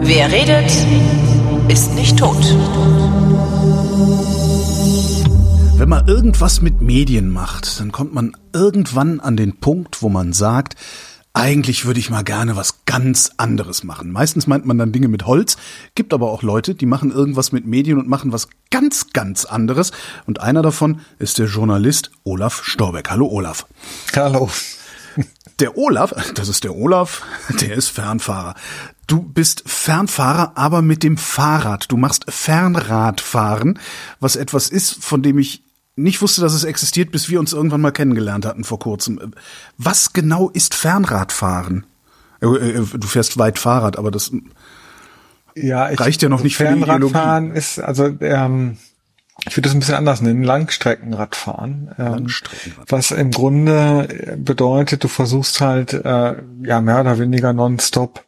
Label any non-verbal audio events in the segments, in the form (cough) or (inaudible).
Wer redet, ist nicht tot. Wenn man irgendwas mit Medien macht, dann kommt man irgendwann an den Punkt, wo man sagt, eigentlich würde ich mal gerne was ganz anderes machen. Meistens meint man dann Dinge mit Holz, gibt aber auch Leute, die machen irgendwas mit Medien und machen was ganz, ganz anderes. Und einer davon ist der Journalist Olaf Storbeck. Hallo Olaf. Hallo. Der Olaf, das ist der Olaf, der ist Fernfahrer. Du bist Fernfahrer, aber mit dem Fahrrad. Du machst Fernradfahren, was etwas ist, von dem ich nicht wusste, dass es existiert, bis wir uns irgendwann mal kennengelernt hatten vor kurzem. Was genau ist Fernradfahren? Äh, äh, du fährst weit Fahrrad, aber das ja, ich, reicht ja noch nicht Fernradfahren ist also ähm, ich würde das ein bisschen anders nennen, Langstreckenradfahren. Ähm, Langstreckenradfahren. Was im Grunde bedeutet, du versuchst halt äh, ja mehr oder weniger nonstop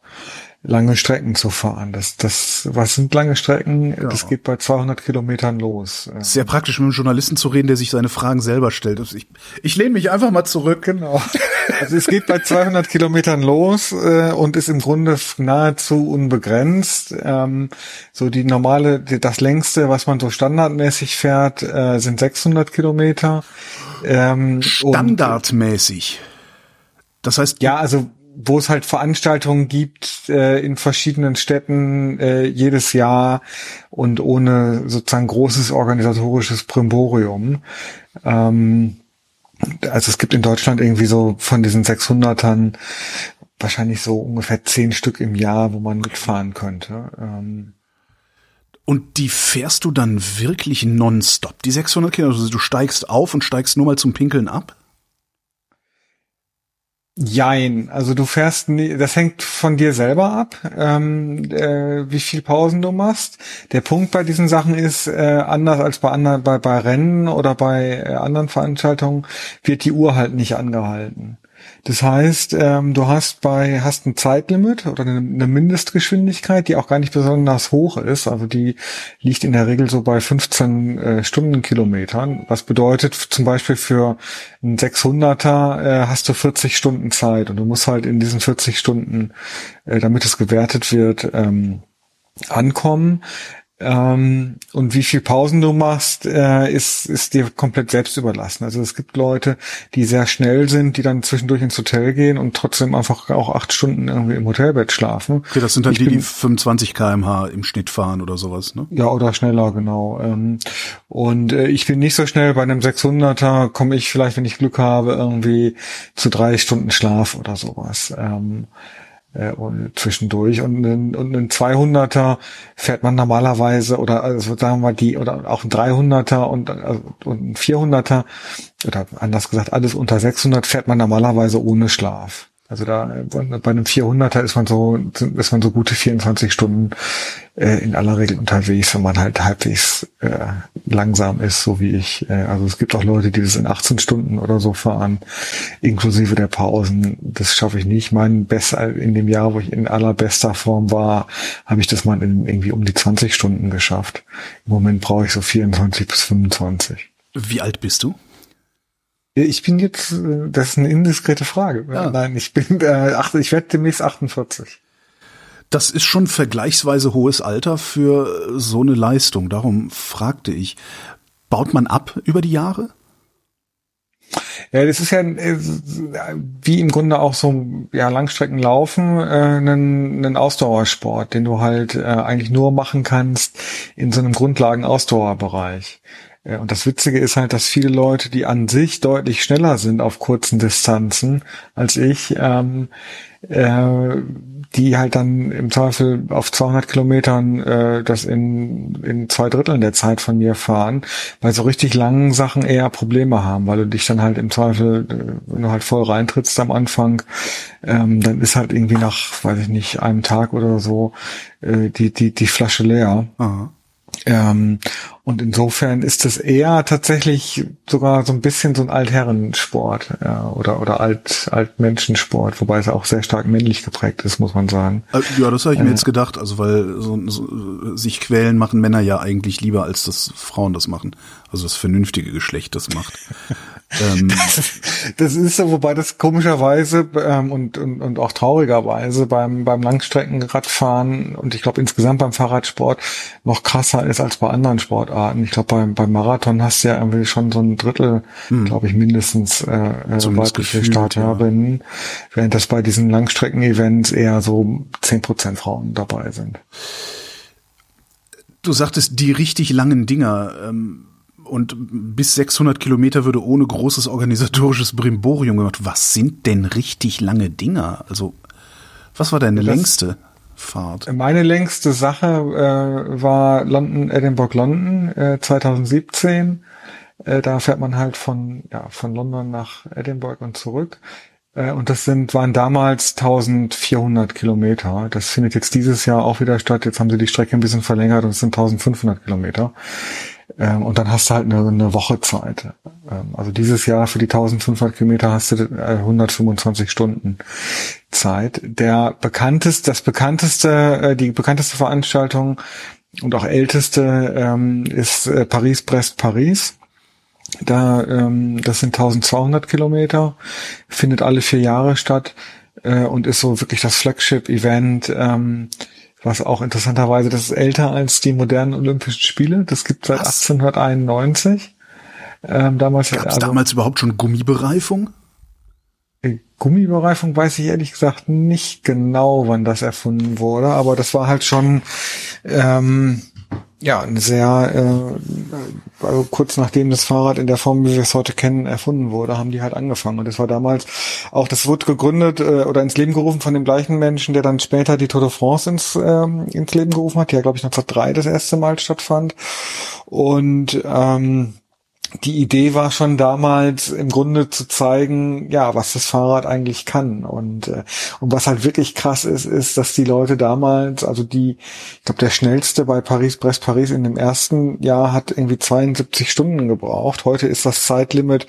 lange Strecken zu fahren. Das, das, was sind lange Strecken? Ja. Das geht bei 200 Kilometern los. Sehr praktisch, mit einem Journalisten zu reden, der sich seine Fragen selber stellt. Also ich, ich lehne mich einfach mal zurück. Genau. Also es geht bei 200 Kilometern los äh, und ist im Grunde nahezu unbegrenzt. Ähm, so die normale, das längste, was man so standardmäßig fährt, äh, sind 600 Kilometer. Ähm, Standardmäßig. Das heißt, ja, also wo es halt Veranstaltungen gibt äh, in verschiedenen Städten äh, jedes Jahr und ohne sozusagen großes organisatorisches Primborium. Ähm, also es gibt in Deutschland irgendwie so von diesen 600ern wahrscheinlich so ungefähr zehn Stück im Jahr, wo man mitfahren könnte. Ähm, und die fährst du dann wirklich nonstop, die 600 Kilometer? Also du steigst auf und steigst nur mal zum Pinkeln ab? Jein, also du fährst, nie, das hängt von dir selber ab, ähm, äh, wie viel Pausen du machst. Der Punkt bei diesen Sachen ist, äh, anders als bei anderen, bei, bei Rennen oder bei äh, anderen Veranstaltungen, wird die Uhr halt nicht angehalten. Das heißt, ähm, du hast bei hast ein Zeitlimit oder eine, eine, Mindestgeschwindigkeit, die auch gar nicht besonders hoch ist. Also die liegt in der Regel so bei 15 äh, Stundenkilometern. Was bedeutet zum Beispiel für einen 600er äh, hast du 40 Stunden Zeit und du musst halt in diesen 40 Stunden, äh, damit es gewertet wird, ähm, ankommen. Ähm, und wie viel Pausen du machst, äh, ist, ist dir komplett selbst überlassen. Also es gibt Leute, die sehr schnell sind, die dann zwischendurch ins Hotel gehen und trotzdem einfach auch acht Stunden irgendwie im Hotelbett schlafen. Okay, das sind dann ich die, bin, die 25 kmh im Schnitt fahren oder sowas, ne? Ja, oder schneller, genau. Ähm, und äh, ich bin nicht so schnell. Bei einem 600er komme ich vielleicht, wenn ich Glück habe, irgendwie zu drei Stunden Schlaf oder sowas. Ähm, äh, und zwischendurch und ein, und ein 200er fährt man normalerweise oder also sagen wir die oder auch ein 300er und, also, und ein 400er oder anders gesagt alles unter 600 fährt man normalerweise ohne Schlaf. Also da bei einem 400er ist man so ist man so gute 24 Stunden äh, in aller Regel unterwegs, wenn man halt halbwegs äh, langsam ist, so wie ich. Äh, also es gibt auch Leute, die das in 18 Stunden oder so fahren, inklusive der Pausen. Das schaffe ich nicht. Mein besser in dem Jahr, wo ich in allerbester Form war, habe ich das mal in irgendwie um die 20 Stunden geschafft. Im Moment brauche ich so 24 bis 25. Wie alt bist du? Ich bin jetzt, äh, das ist eine indiskrete Frage. Ja. Nein, ich bin, äh, ach, ich werde demnächst 48. Das ist schon vergleichsweise hohes Alter für so eine Leistung. Darum fragte ich, baut man ab über die Jahre? Ja, das ist ja äh, wie im Grunde auch so ja Langstreckenlaufen äh, ein, ein Ausdauersport, den du halt äh, eigentlich nur machen kannst in so einem Grundlagen-Ausdauerbereich. Und das Witzige ist halt, dass viele Leute, die an sich deutlich schneller sind auf kurzen Distanzen als ich, ähm, äh, die halt dann im Zweifel auf 200 Kilometern äh, das in, in zwei Dritteln der Zeit von mir fahren, bei so richtig langen Sachen eher Probleme haben, weil du dich dann halt im Zweifel, äh, wenn du halt voll reintrittst am Anfang, ähm, dann ist halt irgendwie nach, weiß ich nicht, einem Tag oder so äh, die, die, die Flasche leer. Aha. Ähm, Und insofern ist es eher tatsächlich sogar so ein bisschen so ein Altherrensport ja, oder oder Alt Altmenschensport, wobei es auch sehr stark männlich geprägt ist, muss man sagen. Äh, ja, das habe ich mir äh, jetzt gedacht, also weil so, so, sich quälen machen Männer ja eigentlich lieber, als dass Frauen das machen. Also das vernünftige Geschlecht das macht. Ähm, das, das, ist so, wobei das komischerweise ähm, und, und, und auch traurigerweise beim, beim Langstreckenradfahren und ich glaube insgesamt beim Fahrradsport noch krasser ist als bei anderen Sportarten. Ich glaube, beim, beim Marathon hast du ja irgendwie schon so ein Drittel, hm. glaube ich, mindestens äh, äh weibliche Starterinnen, ja. während das bei diesen Langstrecken-Events eher so zehn Prozent Frauen dabei sind. Du sagtest die richtig langen Dinger. Ähm und bis 600 Kilometer würde ohne großes organisatorisches Brimborium gemacht. Was sind denn richtig lange Dinger? Also, was war deine das, längste Fahrt? Meine längste Sache äh, war London, Edinburgh, London äh, 2017. Äh, da fährt man halt von, ja, von London nach Edinburgh und zurück. Äh, und das sind, waren damals 1400 Kilometer. Das findet jetzt dieses Jahr auch wieder statt. Jetzt haben sie die Strecke ein bisschen verlängert und es sind 1500 Kilometer. Ähm, und dann hast du halt eine, eine Woche Zeit. Ähm, also dieses Jahr für die 1500 Kilometer hast du äh, 125 Stunden Zeit. Der bekannteste, das bekannteste, äh, die bekannteste Veranstaltung und auch älteste ähm, ist äh, Paris-Brest-Paris. Da, ähm, das sind 1200 Kilometer, findet alle vier Jahre statt äh, und ist so wirklich das Flagship-Event. Ähm, was auch interessanterweise, das ist älter als die modernen Olympischen Spiele. Das gibt seit was? 1891. Ähm, damals gab es also, damals überhaupt schon Gummibereifung? Äh, Gummibereifung weiß ich ehrlich gesagt nicht genau, wann das erfunden wurde, aber das war halt schon ähm, ja, eine sehr, äh, also kurz nachdem das Fahrrad in der Form, wie wir es heute kennen, erfunden wurde, haben die halt angefangen. Und das war damals auch, das wurde gegründet äh, oder ins Leben gerufen von dem gleichen Menschen, der dann später die Tour de France ins, ähm, ins Leben gerufen hat, die ja, glaube ich, 1903 das erste Mal stattfand. Und ähm, die Idee war schon damals im Grunde zu zeigen, ja, was das Fahrrad eigentlich kann. Und, äh, und was halt wirklich krass ist, ist, dass die Leute damals, also die, ich glaube, der schnellste bei Paris-Brest-Paris in dem ersten Jahr hat irgendwie 72 Stunden gebraucht. Heute ist das Zeitlimit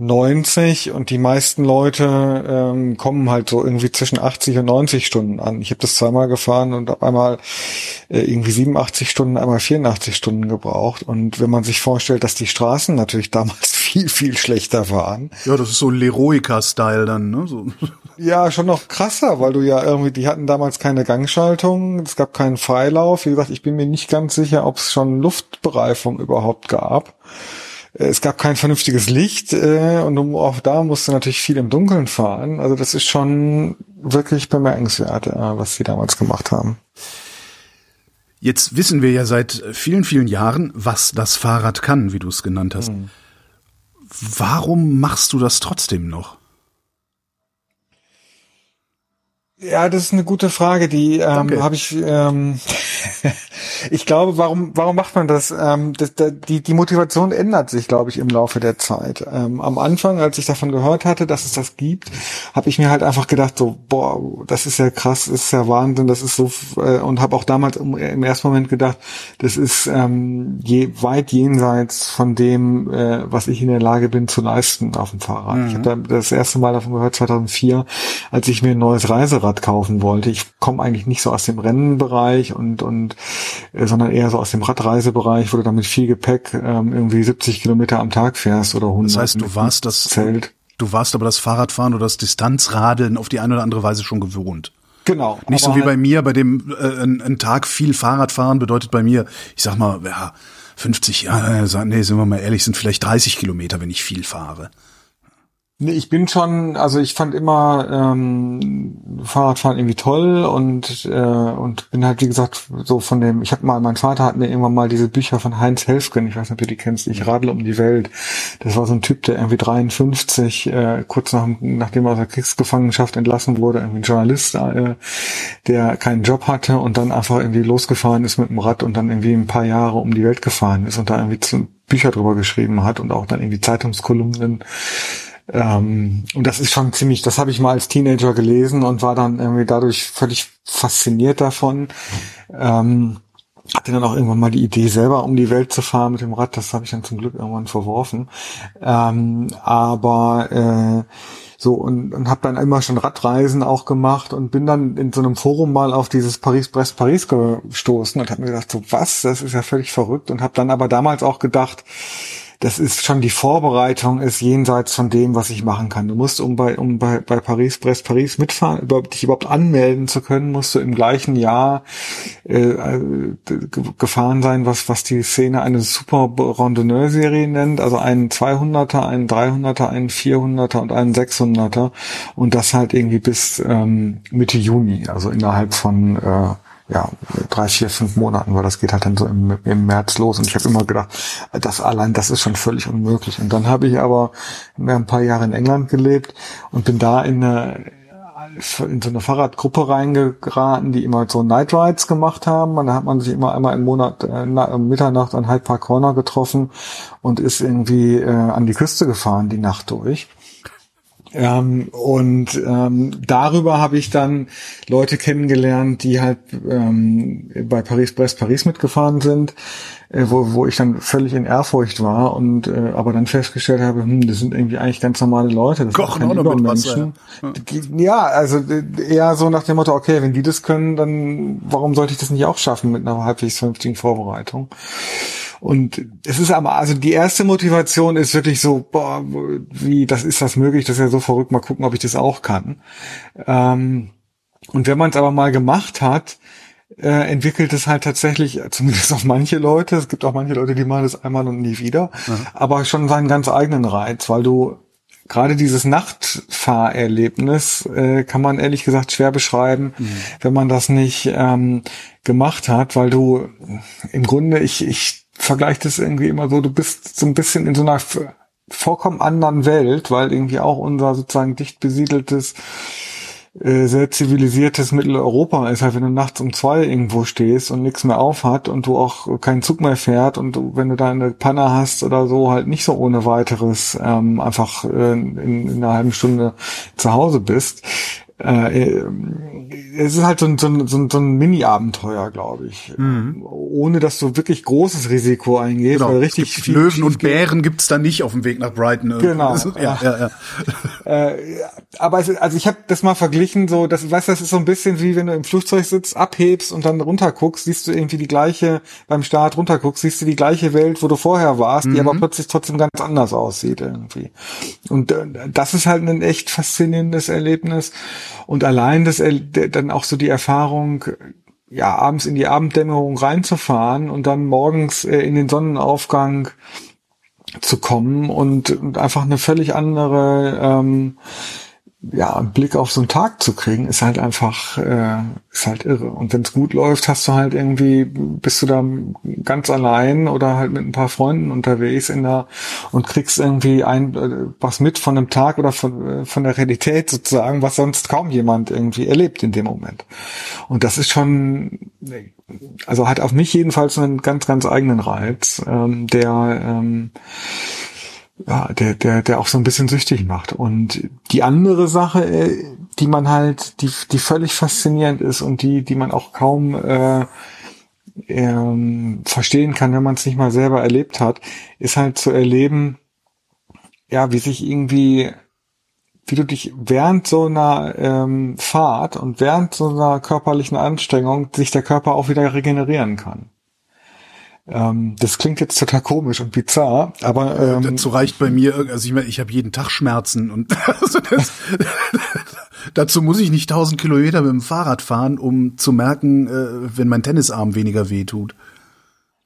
90 und die meisten Leute ähm, kommen halt so irgendwie zwischen 80 und 90 Stunden an. Ich habe das zweimal gefahren und habe einmal äh, irgendwie 87 Stunden, einmal 84 Stunden gebraucht. Und wenn man sich vorstellt, dass die Straßen natürlich (laughs) damals viel, viel schlechter waren. Ja, das ist so Leroica-Style dann, ne? So. (laughs) Ja, schon noch krasser, weil du ja irgendwie, die hatten damals keine Gangschaltung, es gab keinen Freilauf. Wie gesagt, ich bin mir nicht ganz sicher, ob es schon Luftbereifung überhaupt gab. Es gab kein vernünftiges Licht äh, und auch da musste natürlich viel im Dunkeln fahren. Also das ist schon wirklich bemerkenswert, äh, was sie damals gemacht haben. Jetzt wissen wir ja seit vielen, vielen Jahren, was das Fahrrad kann, wie du es genannt hast. Mhm. Warum machst du das trotzdem noch? Ja, das ist eine gute Frage. Die ähm, habe ich. Ähm, (laughs) ich glaube, warum warum macht man das? Ähm, das, das? Die die Motivation ändert sich, glaube ich, im Laufe der Zeit. Ähm, am Anfang, als ich davon gehört hatte, dass es das gibt, habe ich mir halt einfach gedacht, so boah, das ist ja krass, das ist ja Wahnsinn, das ist so äh, und habe auch damals im, im, ersten Moment gedacht, das ist ähm, je, weit jenseits von dem, äh, was ich in der Lage bin zu leisten auf dem Fahrrad. Mhm. Ich habe da das erste Mal davon gehört 2004, als ich mir ein neues Reiserad Fahrrad kaufen wollte. Ich komme eigentlich nicht so aus dem Rennenbereich und und äh, sondern eher so aus dem Radreisebereich, wo du damit viel Gepäck ähm, irgendwie 70 Kilometer am Tag fährst oder 100. Das heißt, du warst das Zelt. Du warst aber das Fahrradfahren oder das Distanzradeln auf die eine oder andere Weise schon gewohnt. Genau. Nicht so wie halt bei mir, bei dem äh, ein, ein Tag viel Fahrradfahren bedeutet bei mir, ich sag mal, ja, 50, ja, nee, sind wir mal ehrlich, sind vielleicht 30 Kilometer, wenn ich viel fahre. Nee, ich bin schon, also ich fand immer ähm, Fahrradfahren irgendwie toll und äh, und bin halt wie gesagt so von dem. Ich habe mal, mein Vater hat mir irgendwann mal diese Bücher von Heinz Helfgen, ich weiß nicht, ob du die kennst. Ich radle um die Welt. Das war so ein Typ, der irgendwie 53 äh, kurz nach, nachdem er aus der Kriegsgefangenschaft entlassen wurde, irgendwie ein Journalist, äh, der keinen Job hatte und dann einfach irgendwie losgefahren ist mit dem Rad und dann irgendwie ein paar Jahre um die Welt gefahren ist und da irgendwie zu, Bücher drüber geschrieben hat und auch dann irgendwie Zeitungskolumnen ähm, und das ist schon ziemlich, das habe ich mal als Teenager gelesen und war dann irgendwie dadurch völlig fasziniert davon. Ähm, hatte dann auch irgendwann mal die Idee, selber um die Welt zu fahren mit dem Rad. Das habe ich dann zum Glück irgendwann verworfen. Ähm, aber äh, so und, und habe dann immer schon Radreisen auch gemacht und bin dann in so einem Forum mal auf dieses Paris-Brest-Paris gestoßen und habe mir gedacht, so was, das ist ja völlig verrückt und habe dann aber damals auch gedacht, das ist schon die Vorbereitung ist jenseits von dem, was ich machen kann. Du musst, um bei, um bei, bei Paris, Brest, Paris mitfahren, überhaupt, dich überhaupt anmelden zu können, musst du im gleichen Jahr äh, gefahren sein, was, was die Szene eine Super Randonneur-Serie nennt, also einen 200er, einen 300er, einen 400er und einen 600er und das halt irgendwie bis ähm, Mitte Juni, also innerhalb von äh, ja, drei, vier, fünf Monaten, weil das geht halt dann so im, im März los. Und ich habe immer gedacht, das allein, das ist schon völlig unmöglich. Und dann habe ich aber mehr ein paar Jahre in England gelebt und bin da in eine in so eine Fahrradgruppe reingeraten, die immer so Night Rides gemacht haben. Und da hat man sich immer einmal im Monat äh, Mitternacht an Hyde Park Corner getroffen und ist irgendwie äh, an die Küste gefahren die Nacht durch. Ähm, und ähm, darüber habe ich dann Leute kennengelernt, die halt ähm, bei Paris Brest Paris mitgefahren sind, äh, wo, wo ich dann völlig in Ehrfurcht war und äh, aber dann festgestellt habe, hm, das sind irgendwie eigentlich ganz normale Leute, das Kochen sind keine Übermenschen. Ja. ja, also eher so nach dem Motto, okay, wenn die das können, dann warum sollte ich das nicht auch schaffen mit einer halbwegs vernünftigen Vorbereitung? Und es ist aber, also die erste Motivation ist wirklich so, boah, wie, das ist das möglich, das ist ja so verrückt, mal gucken, ob ich das auch kann. Ähm, und wenn man es aber mal gemacht hat, äh, entwickelt es halt tatsächlich, zumindest auch manche Leute, es gibt auch manche Leute, die machen das einmal und nie wieder, mhm. aber schon seinen ganz eigenen Reiz, weil du gerade dieses Nachtfahrerlebnis äh, kann man ehrlich gesagt schwer beschreiben, mhm. wenn man das nicht ähm, gemacht hat, weil du im Grunde, ich, ich vergleicht es irgendwie immer so, du bist so ein bisschen in so einer vollkommen anderen Welt, weil irgendwie auch unser sozusagen dicht besiedeltes, äh, sehr zivilisiertes Mitteleuropa ist halt, wenn du nachts um zwei irgendwo stehst und nichts mehr auf hat und du auch keinen Zug mehr fährt und du, wenn du da eine Panne hast oder so, halt nicht so ohne weiteres ähm, einfach äh, in, in einer halben Stunde zu Hause bist. Äh, es ist halt so ein, so ein, so ein, so ein Mini-Abenteuer, glaube ich. Mhm. Ohne dass du wirklich großes Risiko eingehst. Genau. Weil richtig viel Löwen und Bären gibt's da nicht auf dem Weg nach Brighton. Irgendwie. Genau. (laughs) ja, ja, ja. (laughs) äh, aber es, also ich habe das mal verglichen, so, das, weißt, das ist so ein bisschen wie wenn du im Flugzeug sitzt, abhebst und dann runterguckst, siehst du irgendwie die gleiche, beim Start runterguckst, siehst du die gleiche Welt, wo du vorher warst, mhm. die aber plötzlich trotzdem ganz anders aussieht irgendwie. Und äh, das ist halt ein echt faszinierendes Erlebnis. Und allein das, dann auch so die Erfahrung, ja, abends in die Abenddämmerung reinzufahren und dann morgens äh, in den Sonnenaufgang zu kommen und, und einfach eine völlig andere ähm, ja, einen Blick auf so einen Tag zu kriegen, ist halt einfach, äh, ist halt irre. Und wenn es gut läuft, hast du halt irgendwie, bist du da ganz allein oder halt mit ein paar Freunden unterwegs in der und kriegst irgendwie ein äh, was mit von einem Tag oder von, äh, von der Realität sozusagen, was sonst kaum jemand irgendwie erlebt in dem Moment. Und das ist schon, also hat auf mich jedenfalls einen ganz, ganz eigenen Reiz, ähm, der ähm, ja, der, der, der auch so ein bisschen süchtig macht. Und die andere Sache, äh, die man halt, die, die völlig faszinierend ist und die, die man auch kaum äh, ähm, verstehen kann, wenn man es nicht mal selber erlebt hat, ist halt zu erleben, ja, wie sich irgendwie, wie du dich während so einer ähm, Fahrt und während so einer körperlichen Anstrengung sich der Körper auch wieder regenerieren kann. Ähm, das klingt jetzt total komisch und bizarr, aber ähm, dazu reicht bei mir, also ich meine, ich habe jeden Tag Schmerzen und (laughs) also das, (laughs) dazu muss ich nicht tausend Kilometer mit dem Fahrrad fahren, um zu merken, äh, wenn mein Tennisarm weniger weh tut.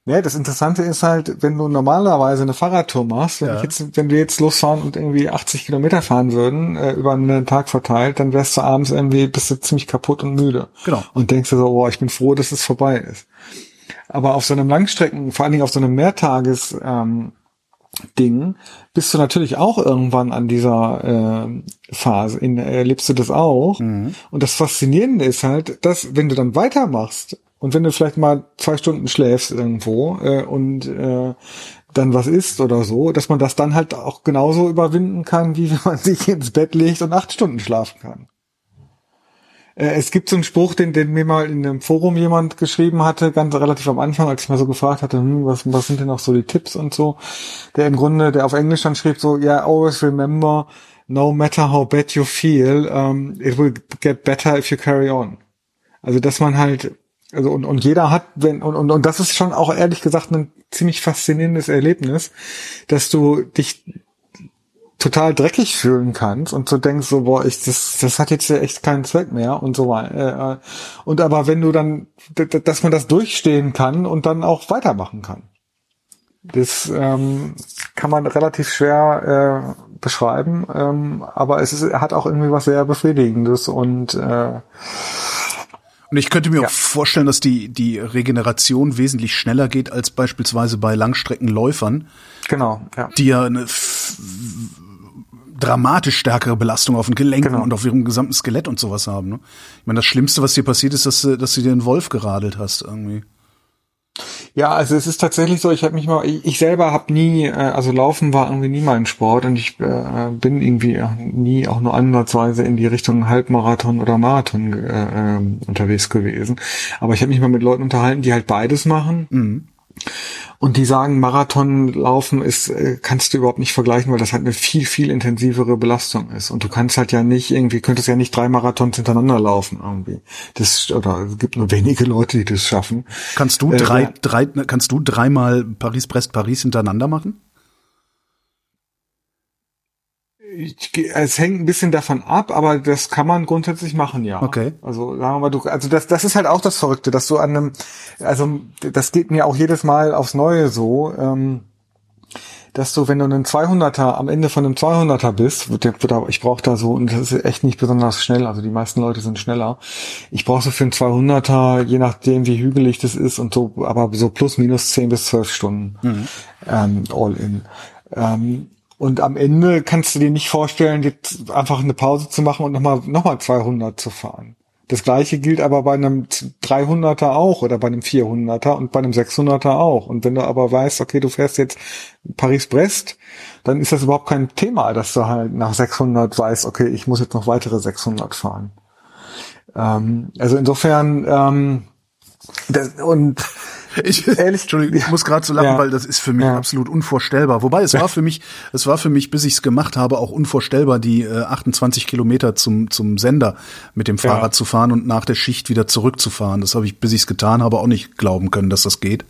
Ja, das Interessante ist halt, wenn du normalerweise eine Fahrradtour machst, wenn, ja. jetzt, wenn wir jetzt losfahren und irgendwie 80 Kilometer fahren würden, äh, über einen Tag verteilt, dann wärst du abends irgendwie, bist du ziemlich kaputt und müde. Genau. Und denkst du so, oh, ich bin froh, dass es vorbei ist. Aber auf so einem Langstrecken, vor allen Dingen auf so einem Mehrtages, ähm, Ding, bist du natürlich auch irgendwann an dieser äh, Phase, in, erlebst du das auch. Mhm. Und das Faszinierende ist halt, dass wenn du dann weitermachst und wenn du vielleicht mal zwei Stunden schläfst irgendwo äh, und äh, dann was isst oder so, dass man das dann halt auch genauso überwinden kann, wie (laughs) wenn man sich ins Bett legt und acht Stunden schlafen kann. Äh, es gibt so einen Spruch, den, den mir mal in einem Forum jemand geschrieben hatte, ganz relativ am Anfang, als ich mal so gefragt hatte, hm, was, was sind denn noch so die Tipps und so, der im Grunde, der auf Englisch dann schrieb so, yeah, always remember, no matter how bad you feel, um, it will get better if you carry on. Also, dass man halt, also, und, und jeder hat, wenn, und, und, und das ist schon auch ehrlich gesagt ein ziemlich faszinierendes Erlebnis, dass du dich total dreckig fühlen kannst und so denkst so, boah, ich, das, das hat jetzt ja echt keinen Zweck mehr und so weiter. Äh, und aber wenn du dann, dass man das durchstehen kann und dann auch weitermachen kann. Das ähm, kann man relativ schwer äh, beschreiben, ähm, aber es ist, hat auch irgendwie was sehr Befriedigendes und äh, und ich könnte mir ja. auch vorstellen, dass die, die Regeneration wesentlich schneller geht als beispielsweise bei Langstreckenläufern. Genau, ja. Die ja eine dramatisch stärkere Belastung auf den Gelenken genau. und auf ihrem gesamten Skelett und sowas haben. Ne? Ich meine, das Schlimmste, was dir passiert ist, dass, dass du dir einen Wolf geradelt hast irgendwie. Ja, also es ist tatsächlich so, ich habe mich mal, ich, ich selber habe nie, äh, also Laufen war irgendwie nie mein Sport und ich äh, bin irgendwie nie auch nur ansatzweise in die Richtung Halbmarathon oder Marathon äh, äh, unterwegs gewesen. Aber ich habe mich mal mit Leuten unterhalten, die halt beides machen. Mhm. Und die sagen, Marathonlaufen ist, äh, kannst du überhaupt nicht vergleichen, weil das halt eine viel, viel intensivere Belastung ist. Und du kannst halt ja nicht irgendwie, könntest ja nicht drei Marathons hintereinander laufen irgendwie. Das, oder es gibt nur wenige Leute, die das schaffen. Kannst du drei, äh, drei, kannst du dreimal Paris-Brest-Paris hintereinander machen? Ich, es hängt ein bisschen davon ab, aber das kann man grundsätzlich machen, ja. Okay. Also sagen wir mal, du, also das, das ist halt auch das Verrückte, dass du an einem, also das geht mir auch jedes Mal aufs Neue so, ähm, dass du, wenn du einen 200er am Ende von einem 200er bist, ich brauche da so, und das ist echt nicht besonders schnell, also die meisten Leute sind schneller. Ich brauche so für einen 200er, je nachdem wie hügelig das ist und so, aber so plus minus 10 bis 12 Stunden mhm. ähm, all in. Ähm, und am Ende kannst du dir nicht vorstellen, jetzt einfach eine Pause zu machen und nochmal noch mal 200 zu fahren. Das gleiche gilt aber bei einem 300er auch oder bei einem 400er und bei einem 600er auch. Und wenn du aber weißt, okay, du fährst jetzt Paris-Brest, dann ist das überhaupt kein Thema, dass du halt nach 600 weißt, okay, ich muss jetzt noch weitere 600 fahren. Ähm, also insofern, ähm, das, und (laughs) ich, Ehrlich? Entschuldigung, ich muss gerade so lachen, ja. weil das ist für mich ja. absolut unvorstellbar. Wobei es war für mich, (laughs) es war für mich, bis ich es gemacht habe, auch unvorstellbar, die äh, 28 Kilometer zum zum Sender mit dem Fahrrad ja. zu fahren und nach der Schicht wieder zurückzufahren. Das habe ich, bis ich es getan habe, auch nicht glauben können, dass das geht.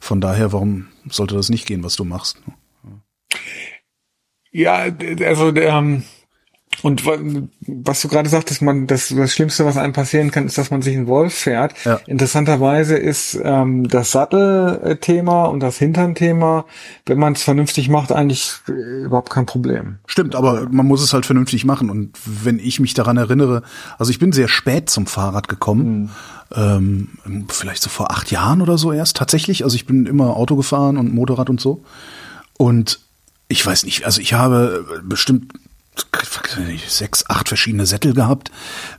Von daher, warum sollte das nicht gehen, was du machst? Ja, also der, ähm und was du gerade sagtest, man das, das Schlimmste, was einem passieren kann, ist, dass man sich einen Wolf fährt. Ja. Interessanterweise ist ähm, das Sattelthema und das Hinternthema, wenn man es vernünftig macht, eigentlich äh, überhaupt kein Problem. Stimmt, aber man muss es halt vernünftig machen. Und wenn ich mich daran erinnere, also ich bin sehr spät zum Fahrrad gekommen. Mhm. Ähm, vielleicht so vor acht Jahren oder so erst tatsächlich. Also ich bin immer Auto gefahren und Motorrad und so. Und ich weiß nicht, also ich habe bestimmt sechs, acht verschiedene Sättel gehabt,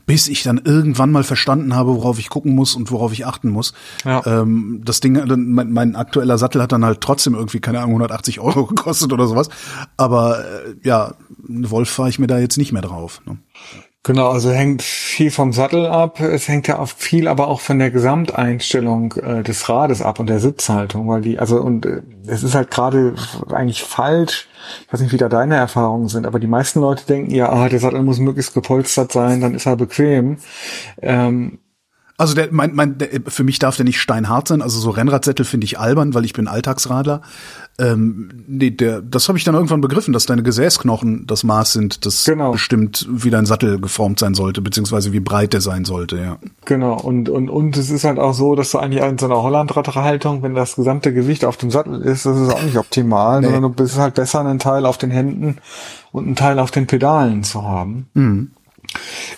bis ich dann irgendwann mal verstanden habe, worauf ich gucken muss und worauf ich achten muss. Ja. Ähm, das Ding, mein, mein, aktueller Sattel hat dann halt trotzdem irgendwie, keine Ahnung, 180 Euro (laughs) gekostet oder sowas. Aber äh, ja, Wolf fahre ich mir da jetzt nicht mehr drauf. Ne? Genau, also hängt viel vom Sattel ab. Es hängt ja auch viel aber auch von der Gesamteinstellung äh, des Rades ab und der Sitzhaltung, weil die, also und äh, es ist halt gerade eigentlich falsch. Ich weiß nicht, wie da deine Erfahrungen sind, aber die meisten Leute denken ja, ah, der Sattel muss möglichst gepolstert sein, dann ist er bequem. Ähm, also der, mein, mein, der, für mich darf der nicht steinhart sein. Also so Rennradsättel finde ich albern, weil ich bin Alltagsradler. Ähm, nee, der, das habe ich dann irgendwann begriffen, dass deine Gesäßknochen das Maß sind, das genau. bestimmt, wie dein Sattel geformt sein sollte, beziehungsweise wie breit der sein sollte, ja. Genau, und, und, und es ist halt auch so, dass du eigentlich in so einer Hollandradhaltung, wenn das gesamte Gewicht auf dem Sattel ist, das ist auch nicht optimal, nee. sondern du bist halt besser, einen Teil auf den Händen und einen Teil auf den Pedalen zu haben. Mhm.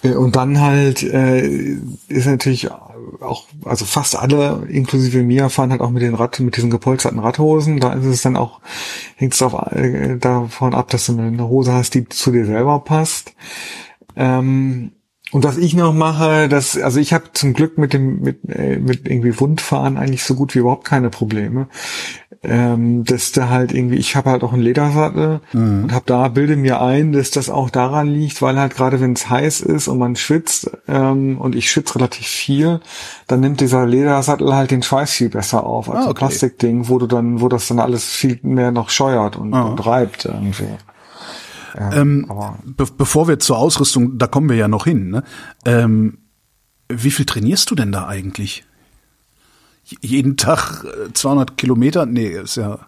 Äh, und dann halt äh, ist natürlich auch, also fast alle, inklusive mir, fahren halt auch mit den Rad, mit diesen gepolsterten Radhosen. Da ist es dann auch, hängt es äh, davon ab, dass du eine Hose hast, die zu dir selber passt. Ähm, und was ich noch mache, das, also ich habe zum Glück mit dem mit, äh, mit irgendwie Wundfahren eigentlich so gut wie überhaupt keine Probleme. Ähm, dass da halt irgendwie, ich habe halt auch einen Ledersattel Mhm. und habe da, bilde mir ein, dass das auch daran liegt, weil halt gerade wenn es heiß ist und man schwitzt ähm, und ich schwitze relativ viel, dann nimmt dieser Ledersattel halt den Schweiß viel besser auf als Ah, ein okay. Plastikding, wo du dann, wo das dann alles viel mehr noch scheuert und, Ah. und reibt irgendwie. Ja, Ähm, Be bevor wir zur Ausrüstung, da kommen wir ja noch hin. Ne? Ähm, wie viel trainierst du denn da eigentlich? Jeden Tag äh, 200 Kilometer? Nee, ist ja.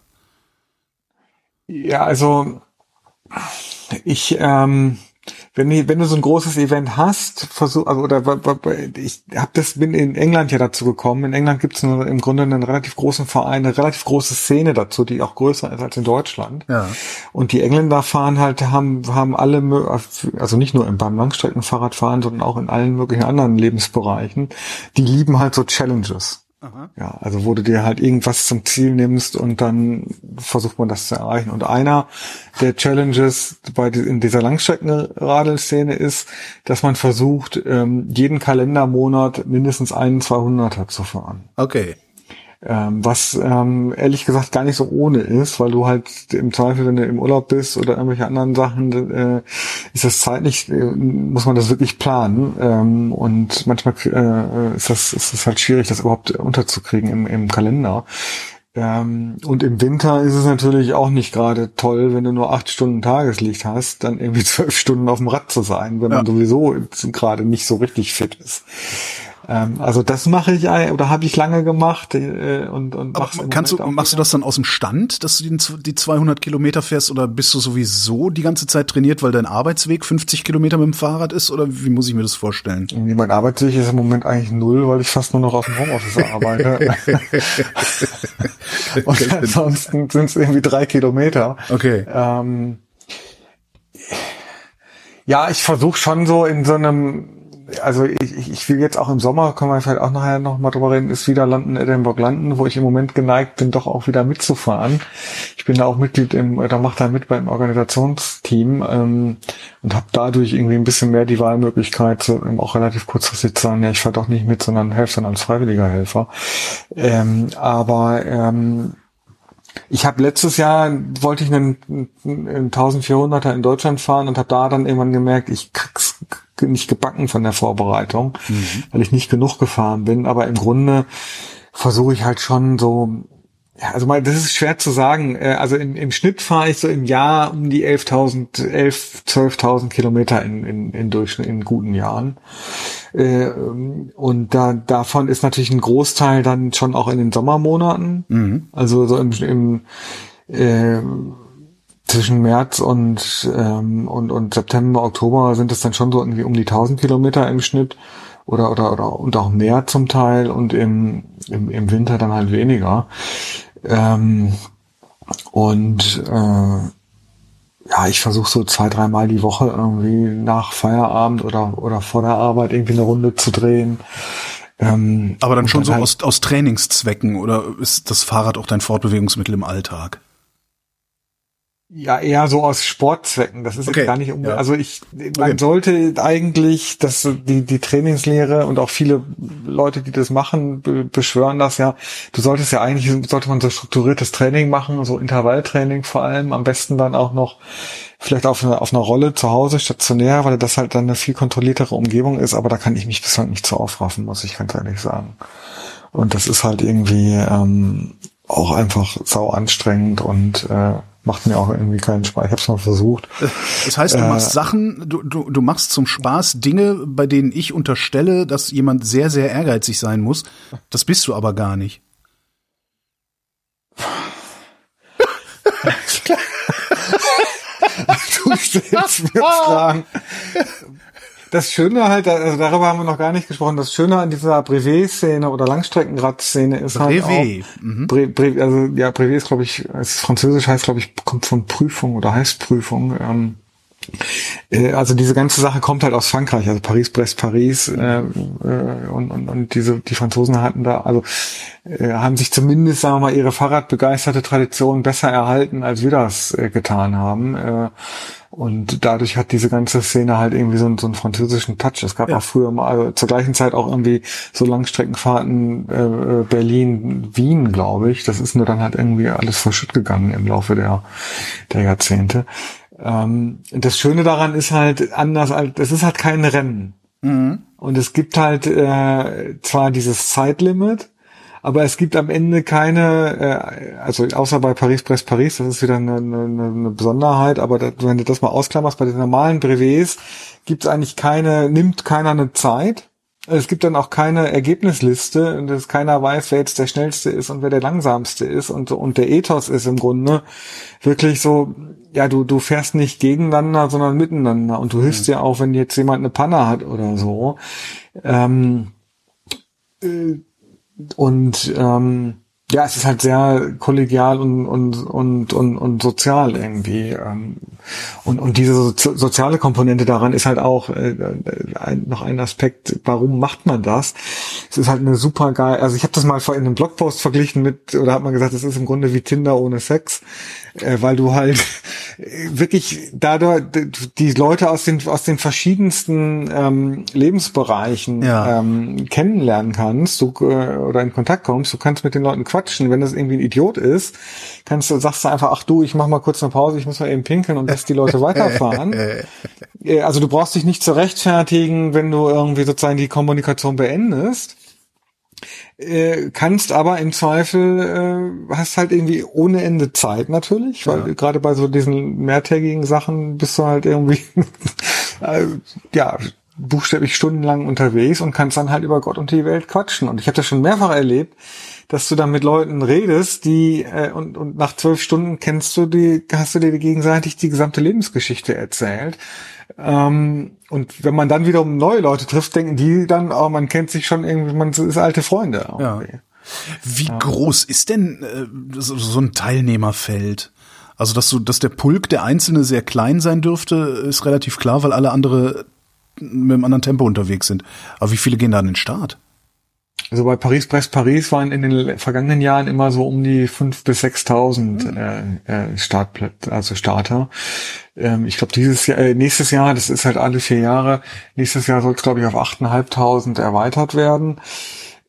Ja, also ich, ähm, wenn, wenn du so ein großes Event hast, versuch, also oder ich hab das bin in England ja dazu gekommen. In England gibt es im Grunde einen relativ großen Verein, eine relativ große Szene dazu, die auch größer ist als in Deutschland. Ja. Und die Engländer fahren halt, haben, haben alle, also nicht nur beim Langstreckenfahrradfahren, sondern auch in allen möglichen anderen Lebensbereichen, die lieben halt so Challenges. Ja, also wo du dir halt irgendwas zum Ziel nimmst und dann versucht man das zu erreichen. Und einer der Challenges bei in dieser Langstreckenradelszene ist, dass man versucht, ähm, jeden Kalendermonat mindestens einen 200er zu fahren. Okay. Ähm, was ähm, ehrlich gesagt gar nicht so ohne ist, weil du halt im Zweifel, wenn du im Urlaub bist oder irgendwelche anderen Sachen, äh, ist das zeitlich, äh, muss man das wirklich planen. Ähm, und manchmal äh, ist, das, ist das halt schwierig, das überhaupt unterzukriegen im, im Kalender. Ähm, und im Winter ist es natürlich auch nicht gerade toll, wenn du nur acht Stunden Tageslicht hast, dann irgendwie (laughs) zwölf Stunden auf dem Rad zu sein, wenn man Ja. sowieso gerade nicht so richtig fit ist. Ähm, also das mache ich oder habe ich lange gemacht äh, und, und Aber kannst du, Moment auch machst du das dann aus dem Stand, dass du den, die 200 Kilometer fährst oder bist du sowieso die ganze Zeit trainiert, weil dein Arbeitsweg 50 Kilometer mit dem Fahrrad ist oder wie muss ich mir das vorstellen? Irgendwie Mein Arbeitsweg ist im Moment eigentlich null, weil ich fast nur noch aus dem Homeoffice arbeite. (laughs) und ansonsten sind es irgendwie drei Kilometer. Okay. Ähm, ja, ich versuche schon so in so einem, also ich, ich will jetzt auch im Sommer, können wir vielleicht auch nachher noch mal drüber reden, ist wieder London, Edinburgh, London, wo ich im Moment geneigt bin, doch auch wieder mitzufahren. Ich bin da auch Mitglied im, da macht da mit beim Organisationsteam ähm, und habe dadurch irgendwie ein bisschen mehr die Wahlmöglichkeit, so, ähm, auch relativ kurzfristig zu sagen, ja, ich fahre doch nicht mit, sondern helfe dann als freiwilliger Helfer. Ähm, aber ähm, ich habe letztes Jahr wollte ich einen, einen 1400er in Deutschland fahren und habe da dann irgendwann gemerkt, ich krieg's nicht gebacken von der Vorbereitung, weil ich nicht genug gefahren bin. Aber im Grunde versuche ich halt schon so, also mal, das ist schwer zu sagen. Äh, Also im, im Schnitt fahre ich so im Jahr um die 11.000, 11, 12.000 Kilometer in, in, in Durchschnitt in guten Jahren. Äh, Und da, davon ist natürlich ein Großteil dann schon auch in den Sommermonaten. Also so im, im äh, zwischen März und, ähm, und, und September, Oktober sind es dann schon so irgendwie um die 1000 Kilometer im Schnitt oder, oder, oder, und auch mehr zum Teil und im, im, im Winter dann halt weniger. Ähm, und, äh, ja, ich versuche so zwei, dreimal die Woche irgendwie nach Feierabend oder, oder vor der Arbeit irgendwie eine Runde zu drehen. Ähm, Aber dann schon so halt- aus, aus Trainingszwecken oder ist das Fahrrad auch dein Fortbewegungsmittel im Alltag? Ja, eher so aus Sportzwecken. Das ist Okay, jetzt gar nicht um, ja. also ich, man Okay. sollte eigentlich, dass die, die Trainingslehre und auch viele Leute, die das machen, be beschwören das ja. Du solltest ja eigentlich, sollte man so strukturiertes Training machen, so Intervalltraining vor allem, am besten dann auch noch vielleicht auf einer, auf einer Rolle zu Hause stationär, weil das halt dann eine viel kontrolliertere Umgebung ist, aber da kann ich mich bislang nicht zu aufraffen, muss ich ganz ehrlich sagen. Und das ist halt irgendwie ähm, auch einfach sau anstrengend und äh, macht mir auch irgendwie keinen Spaß. Ich habe es mal versucht. (laughs) Das heißt, du Äh, machst Sachen, du, du, du machst zum Spaß Dinge, bei denen ich unterstelle, dass jemand sehr, sehr ehrgeizig sein muss. Das bist du aber gar nicht. (laughs) Du stellst mir Fragen. (laughs) Das Schöne halt, also darüber haben wir noch gar nicht gesprochen, das Schöne an dieser Brevet-Szene oder Langstreckenrad-Szene ist halt Brevet, auch, mhm. Bre, Bre, also ja, Brevet ist, glaube ich, ist französisch heißt, glaube ich, kommt von Prüfung oder heißt Prüfung. Ähm, äh, also diese ganze Sache kommt halt aus Frankreich, also Paris, Brest, Paris äh, äh, und, und, und diese die Franzosen hatten da, also äh, haben sich zumindest, sagen wir mal, ihre Fahrradbegeisterte Tradition besser erhalten, als wir das äh, getan haben. Äh, Und dadurch hat diese ganze Szene halt irgendwie so, einen, so einen französischen Touch. Es gab ja. auch früher mal, also zur gleichen Zeit auch irgendwie so Langstreckenfahrten äh, äh Berlin, Wien, glaube ich. Das ist nur dann halt irgendwie alles verschütt gegangen im Laufe der, der Jahrzehnte. Ähm, das Schöne daran ist halt anders als, es ist halt kein Rennen. Mhm. Und es gibt halt äh, zwar dieses Zeitlimit, aber es gibt am Ende keine, äh, also außer bei Paris-Brest Paris, das ist wieder eine, eine, eine Besonderheit, aber das, wenn du das mal ausklammerst, bei den normalen Brevets gibt es eigentlich keine, nimmt keiner eine Zeit. Es gibt dann auch keine Ergebnisliste und dass keiner weiß, wer jetzt der schnellste ist und wer der langsamste ist und und der Ethos ist im Grunde wirklich so, ja, du du fährst nicht gegeneinander, sondern miteinander und du hilfst mhm. ja auch, wenn jetzt jemand eine Panne hat oder so. Ähm, äh, und ähm, ja, es ist halt sehr kollegial und und und und, und sozial irgendwie ähm, und und diese so soziale Komponente daran ist halt auch äh, ein, noch ein Aspekt. Warum macht man das? Es ist halt eine super geil. Also ich habe das mal in einem Blogpost verglichen mit oder hat man gesagt, es ist im Grunde wie Tinder ohne Sex äh, weil du halt wirklich dadurch die Leute aus den aus den verschiedensten ähm, Lebensbereichen ja. ähm, kennenlernen kannst du, äh, oder in Kontakt kommst. Du kannst mit den Leuten quatschen. Wenn das irgendwie ein Idiot ist, kannst du sagst du einfach, ach du, ich mach mal kurz eine Pause, ich muss mal eben pinkeln und lässt die Leute (laughs) weiterfahren. Äh, also du brauchst dich nicht zu rechtfertigen, wenn du irgendwie sozusagen die Kommunikation beendest äh, kannst aber im Zweifel äh, hast halt irgendwie ohne Ende Zeit natürlich, weil ja. gerade bei so diesen mehrtägigen Sachen bist du halt irgendwie (laughs) äh, ja buchstäblich stundenlang unterwegs und kannst dann halt über Gott und die Welt quatschen. Und ich habe das schon mehrfach erlebt, dass du dann mit Leuten redest, die äh, und, und nach zwölf Stunden kennst du die, hast du dir gegenseitig die gesamte Lebensgeschichte erzählt. Ähm, und wenn man dann wiederum neue Leute trifft, denken die dann, oh, man kennt sich schon irgendwie, man ist alte Freunde. Irgendwie. Ja. Wie ja. groß ist denn äh, so, so ein Teilnehmerfeld? Also, dass so, dass der Pulk der Einzelne sehr klein sein dürfte, ist relativ klar, weil alle andere mit einem anderen Tempo unterwegs sind. Aber wie viele gehen da an den Start? Also bei Paris Brest Paris waren in den vergangenen Jahren immer so um die fünf bis sechstausend mhm. äh, äh, Startplätze, also Starter. Ähm, ich glaube dieses Jahr, äh, nächstes Jahr, das ist halt alle vier Jahre. Nächstes Jahr soll es glaube ich auf achteinhalbtausend erweitert werden.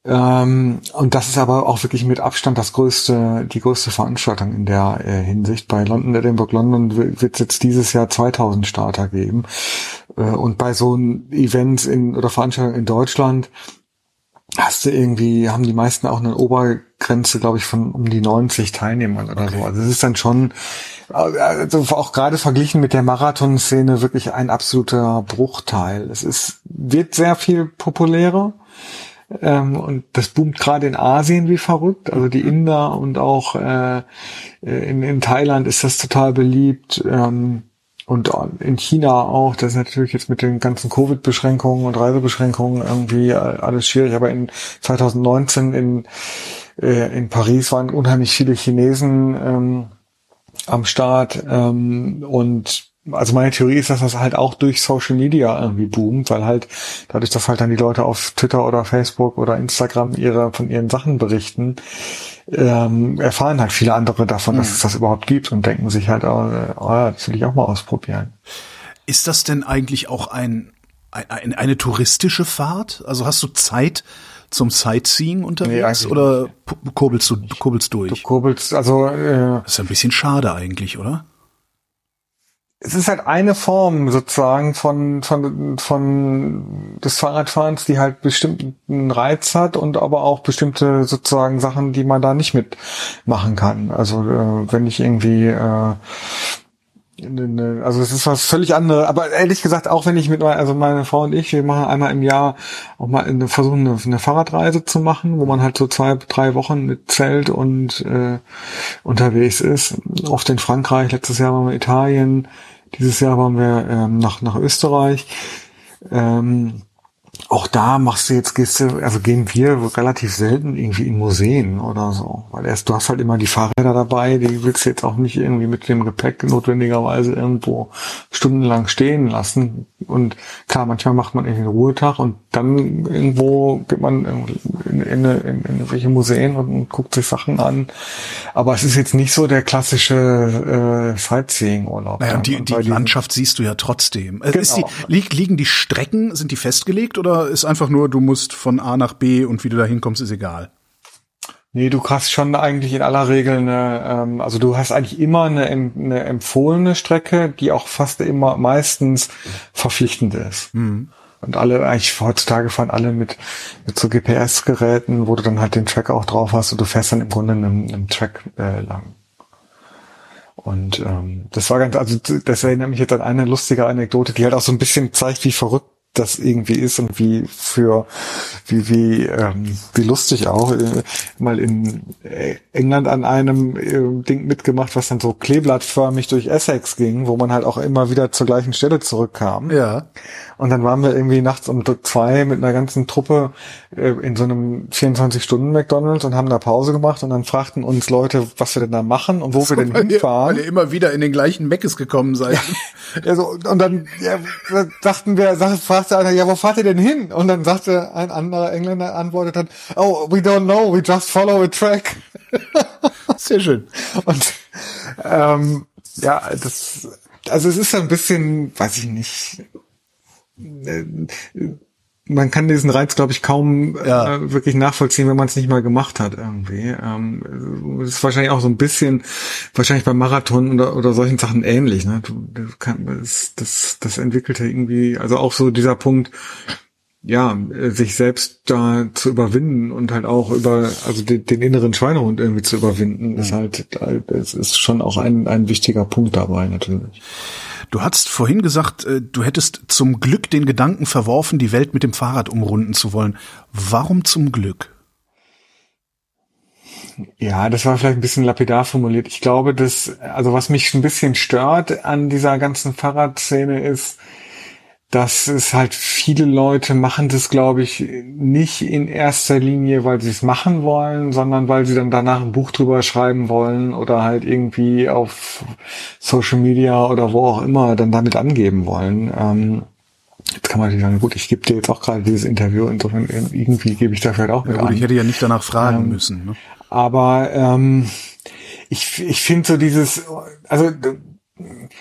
Ähm, und das ist aber auch wirklich mit Abstand das größte, die größte Veranstaltung in der äh, Hinsicht. Bei London, Edinburgh, London wird es jetzt dieses Jahr 2000 Starter geben. Äh, und bei so Events in, oder Veranstaltungen in Deutschland hast du irgendwie, haben die meisten auch eine Obergrenze, glaube ich, von um die 90 Teilnehmern oder okay. so. Also es ist dann schon, also auch gerade verglichen mit der Marathonszene wirklich ein absoluter Bruchteil. Es ist, wird sehr viel populärer. Ähm, und das boomt gerade in Asien wie verrückt. Also die Inder und auch äh, in, in Thailand ist das total beliebt. Ähm, und in China auch, das ist natürlich jetzt mit den ganzen Covid-Beschränkungen und Reisebeschränkungen irgendwie alles schwierig, aber in 2019 in, äh, in Paris waren unheimlich viele Chinesen ähm, am Start ähm, und also meine Theorie ist, dass das halt auch durch Social Media irgendwie boomt, weil halt dadurch, dass halt dann die Leute auf Twitter oder Facebook oder Instagram ihre von ihren Sachen berichten, ähm, erfahren halt viele andere davon, mhm. dass es das überhaupt gibt und denken sich halt, oh, oh, das will ich auch mal ausprobieren. Ist das denn eigentlich auch ein, ein eine touristische Fahrt? Also hast du Zeit zum Sightseeing unterwegs nee, oder kurbelst du kurbelst durch? Du kurbelst, also äh, das ist ein bisschen schade eigentlich, oder? Es ist halt eine Form sozusagen von, von, von des Fahrradfahrens, die halt bestimmten Reiz hat und aber auch bestimmte sozusagen Sachen, die man da nicht mitmachen kann. Also äh, wenn ich irgendwie äh, also es ist was völlig anderes, aber ehrlich gesagt, auch wenn ich mit also meine Frau und ich, wir machen einmal im Jahr auch mal eine, versuchen eine, eine Fahrradreise zu machen, wo man halt so zwei, drei Wochen mit Zelt und äh, unterwegs ist. Oft in Frankreich, letztes Jahr waren wir in Italien, dieses Jahr waren wir ähm, nach, nach Österreich. Ähm, auch da machst du jetzt, gehst du, also gehen wir relativ selten irgendwie in Museen oder so. Weil erst du hast halt immer die Fahrräder dabei, die willst du jetzt auch nicht irgendwie mit dem Gepäck notwendigerweise irgendwo stundenlang stehen lassen. Und klar, manchmal macht man irgendwie einen Ruhetag und dann irgendwo geht man in, in, in, in irgendwelche Museen und, und guckt sich Sachen an. Aber es ist jetzt nicht so der klassische äh, Sightseeing-Urlaub. Naja, und die, Und die diesen- Landschaft siehst du ja trotzdem. Äh, Ist die, Genau. lieg, liegen die Strecken, sind die festgelegt oder ist einfach nur, du musst von A nach B und wie du da hinkommst, ist egal? Nee, du hast schon eigentlich in aller Regel eine, ähm, also du hast eigentlich immer eine, eine empfohlene Strecke, die auch fast immer meistens verpflichtend ist. Und alle, eigentlich heutzutage fahren alle mit, mit so GPS-Geräten, wo du dann halt den Track auch drauf hast und du fährst dann im Grunde einem, einem Track äh, lang. Und ähm, das war ganz, also das erinnert mich jetzt an eine lustige Anekdote, die halt auch so ein bisschen zeigt, wie verrückt das irgendwie ist und wie für wie wie ähm, wie lustig auch äh, mal in äh, England an einem äh, Ding mitgemacht, was dann so kleeblattförmig durch Essex ging, wo man halt auch immer wieder zur gleichen Stelle zurückkam. Ja. Und dann waren wir irgendwie nachts um zwei mit einer ganzen Truppe äh, in so einem 24-Stunden-McDonalds und haben da Pause gemacht und dann fragten uns Leute, was wir denn da machen und wo wir denn Weil ihr, weil hinfahren. ihr immer wieder in den gleichen Meckes gekommen seid. (laughs) Ja, so, und dann ja, dachten wir, sag, fragte einer, ja, wo fahrt ihr denn hin? Und dann sagte ein anderer Engländer, antwortet dann, oh, we don't know, we just follow a track. (laughs) Sehr schön. Und ähm, ja, das, also es ist ein bisschen, weiß ich nicht, äh, man kann diesen Reiz, glaube ich, kaum Ja. äh, wirklich nachvollziehen, wenn man es nicht mal gemacht hat irgendwie. Ähm, es ist wahrscheinlich auch so ein bisschen, wahrscheinlich beim Marathon oder, oder solchen Sachen ähnlich. Ne? Du, du kann, das, das, das entwickelte irgendwie, also auch so dieser Punkt, ja, äh, sich selbst da zu überwinden und halt auch über, also den, den inneren Schweinehund irgendwie zu überwinden, ist halt, es ist schon auch ein, ein wichtiger Punkt dabei natürlich. Du hast vorhin gesagt, äh, du hättest zum Glück den Gedanken verworfen, die Welt mit dem Fahrrad umrunden zu wollen. Warum zum Glück? Ja, das war vielleicht ein bisschen lapidar formuliert. Ich glaube, dass, also was mich ein bisschen stört an dieser ganzen Fahrradszene ist, dass es halt viele Leute machen das, glaube ich, nicht in erster Linie, weil sie es machen wollen, sondern weil sie dann danach ein Buch drüber schreiben wollen oder halt irgendwie auf Social Media oder wo auch immer dann damit angeben wollen. Ähm, jetzt kann man natürlich sagen, gut, ich gebe dir jetzt auch gerade dieses Interview, insofern irgendwie gebe ich da vielleicht auch mit Gut, an. ich hätte ja nicht danach fragen Ähm, müssen. Ne? Aber ähm, ich, ich finde so dieses, also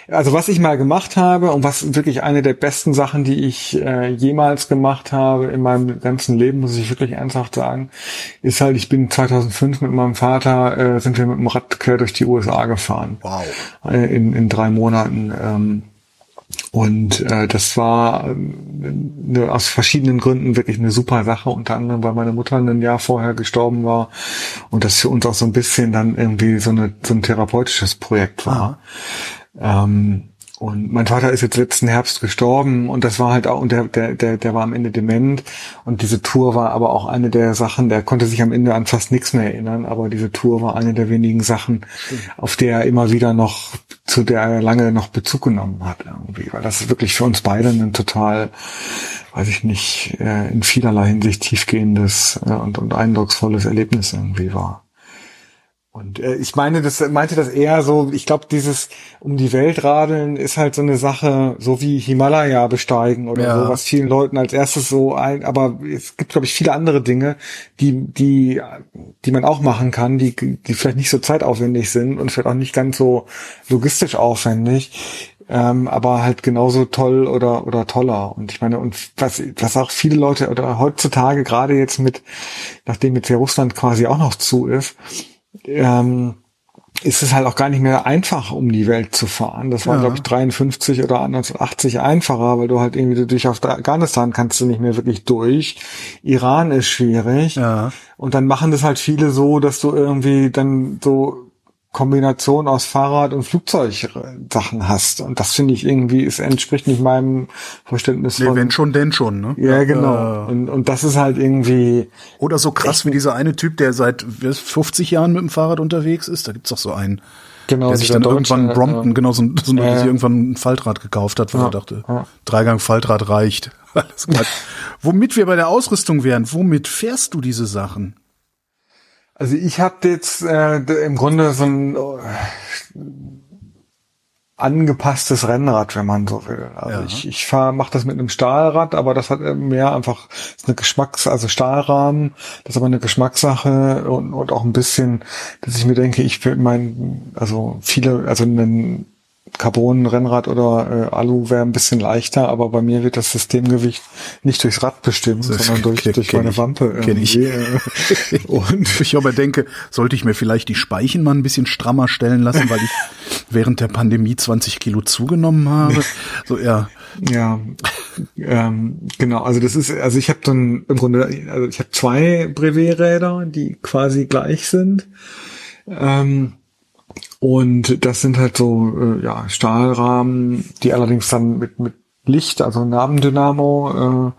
also was ich mal gemacht habe und was wirklich eine der besten Sachen, die ich äh, jemals gemacht habe in meinem ganzen Leben, muss ich wirklich ernsthaft sagen, ist halt, ich bin 2005 mit meinem Vater, äh, sind wir mit dem Rad quer durch die USA gefahren. Wow. Äh, in, in drei Monaten. Ähm, und äh, das war ähm, ne, aus verschiedenen Gründen wirklich eine super Sache, unter anderem, weil meine Mutter ein Jahr vorher gestorben war und das für uns auch so ein bisschen dann irgendwie so, eine, so ein therapeutisches Projekt war. Ähm, und mein Vater ist jetzt letzten Herbst gestorben und das war halt auch, und der, der, der, der war am Ende dement. Und diese Tour war aber auch eine der Sachen, der konnte sich am Ende an fast nichts mehr erinnern, aber diese Tour war eine der wenigen Sachen, auf der er immer wieder noch, zu der er lange noch Bezug genommen hat irgendwie, weil das wirklich für uns beide ein total, weiß ich nicht, äh, in vielerlei Hinsicht tiefgehendes äh, und, und eindrucksvolles Erlebnis irgendwie war. Und äh, ich meine, das meinte das eher so, ich glaube, dieses um die Welt radeln ist halt so eine Sache, so wie Himalaya besteigen oder Ja. so, was vielen Leuten als erstes so ein, aber es gibt, glaube ich, viele andere Dinge, die, die, die man auch machen kann, die, die vielleicht nicht so zeitaufwendig sind und vielleicht auch nicht ganz so logistisch aufwendig. Ähm, aber halt genauso toll oder oder toller und ich meine und was was auch viele Leute oder heutzutage gerade jetzt mit nachdem jetzt ja Russland quasi auch noch zu ist ähm, ist es halt auch gar nicht mehr einfach, um die Welt zu fahren. Das war, Ja. glaube ich, 53 oder 1980 einfacher, weil du halt irgendwie durch Afghanistan kannst du nicht mehr wirklich durch. Iran ist schwierig. Ja. Und dann machen das halt viele so, dass du irgendwie dann so Kombination aus Fahrrad und Flugzeugsachen hast. Und das finde ich irgendwie, es entspricht nicht meinem Verständnis Nee, von. wenn schon, denn schon. Ne? ja, genau. Äh, Und, und das ist halt irgendwie, Oder so krass wie dieser eine Typ, der seit 50 Jahren mit dem Fahrrad unterwegs ist. Da gibt's doch so einen, genau, der sich dann irgendwann Brompton, äh, genau, so, ein- so Ja, der sich ja. irgendwann ein Faltrad gekauft hat, weil Ja, er dachte, ja. Dreigang Faltrad reicht. (laughs) Alles klar. Womit wir bei der Ausrüstung wären, womit fährst du diese Sachen? Also ich habe jetzt äh, im Grunde so ein äh, angepasstes Rennrad, wenn man so will. Also Ja. ich, ich fahre, mache das mit einem Stahlrad, aber das hat mehr einfach ist eine Geschmacks, also Stahlrahmen, das ist aber eine Geschmackssache und, und auch ein bisschen, dass ich mir denke, ich will mein, also viele, also ein Carbon-Rennrad oder äh, Alu wäre ein bisschen leichter, aber bei mir wird das Systemgewicht nicht durchs Rad bestimmt, Das sondern durch, durch meine ich. Wampe. Kenn ich. (laughs) und Ich aber denke, sollte ich mir vielleicht die Speichen mal ein bisschen strammer stellen lassen, weil ich während der Pandemie 20 Kilo zugenommen habe. (laughs) So, ja. Ja, ähm, genau. Also das ist, also ich habe dann im Grunde, also ich habe zwei Brevet-Räder, die quasi gleich sind. Ähm, und das sind halt so äh, ja, Stahlrahmen, die allerdings dann mit mit Licht, also Nabendynamo, äh,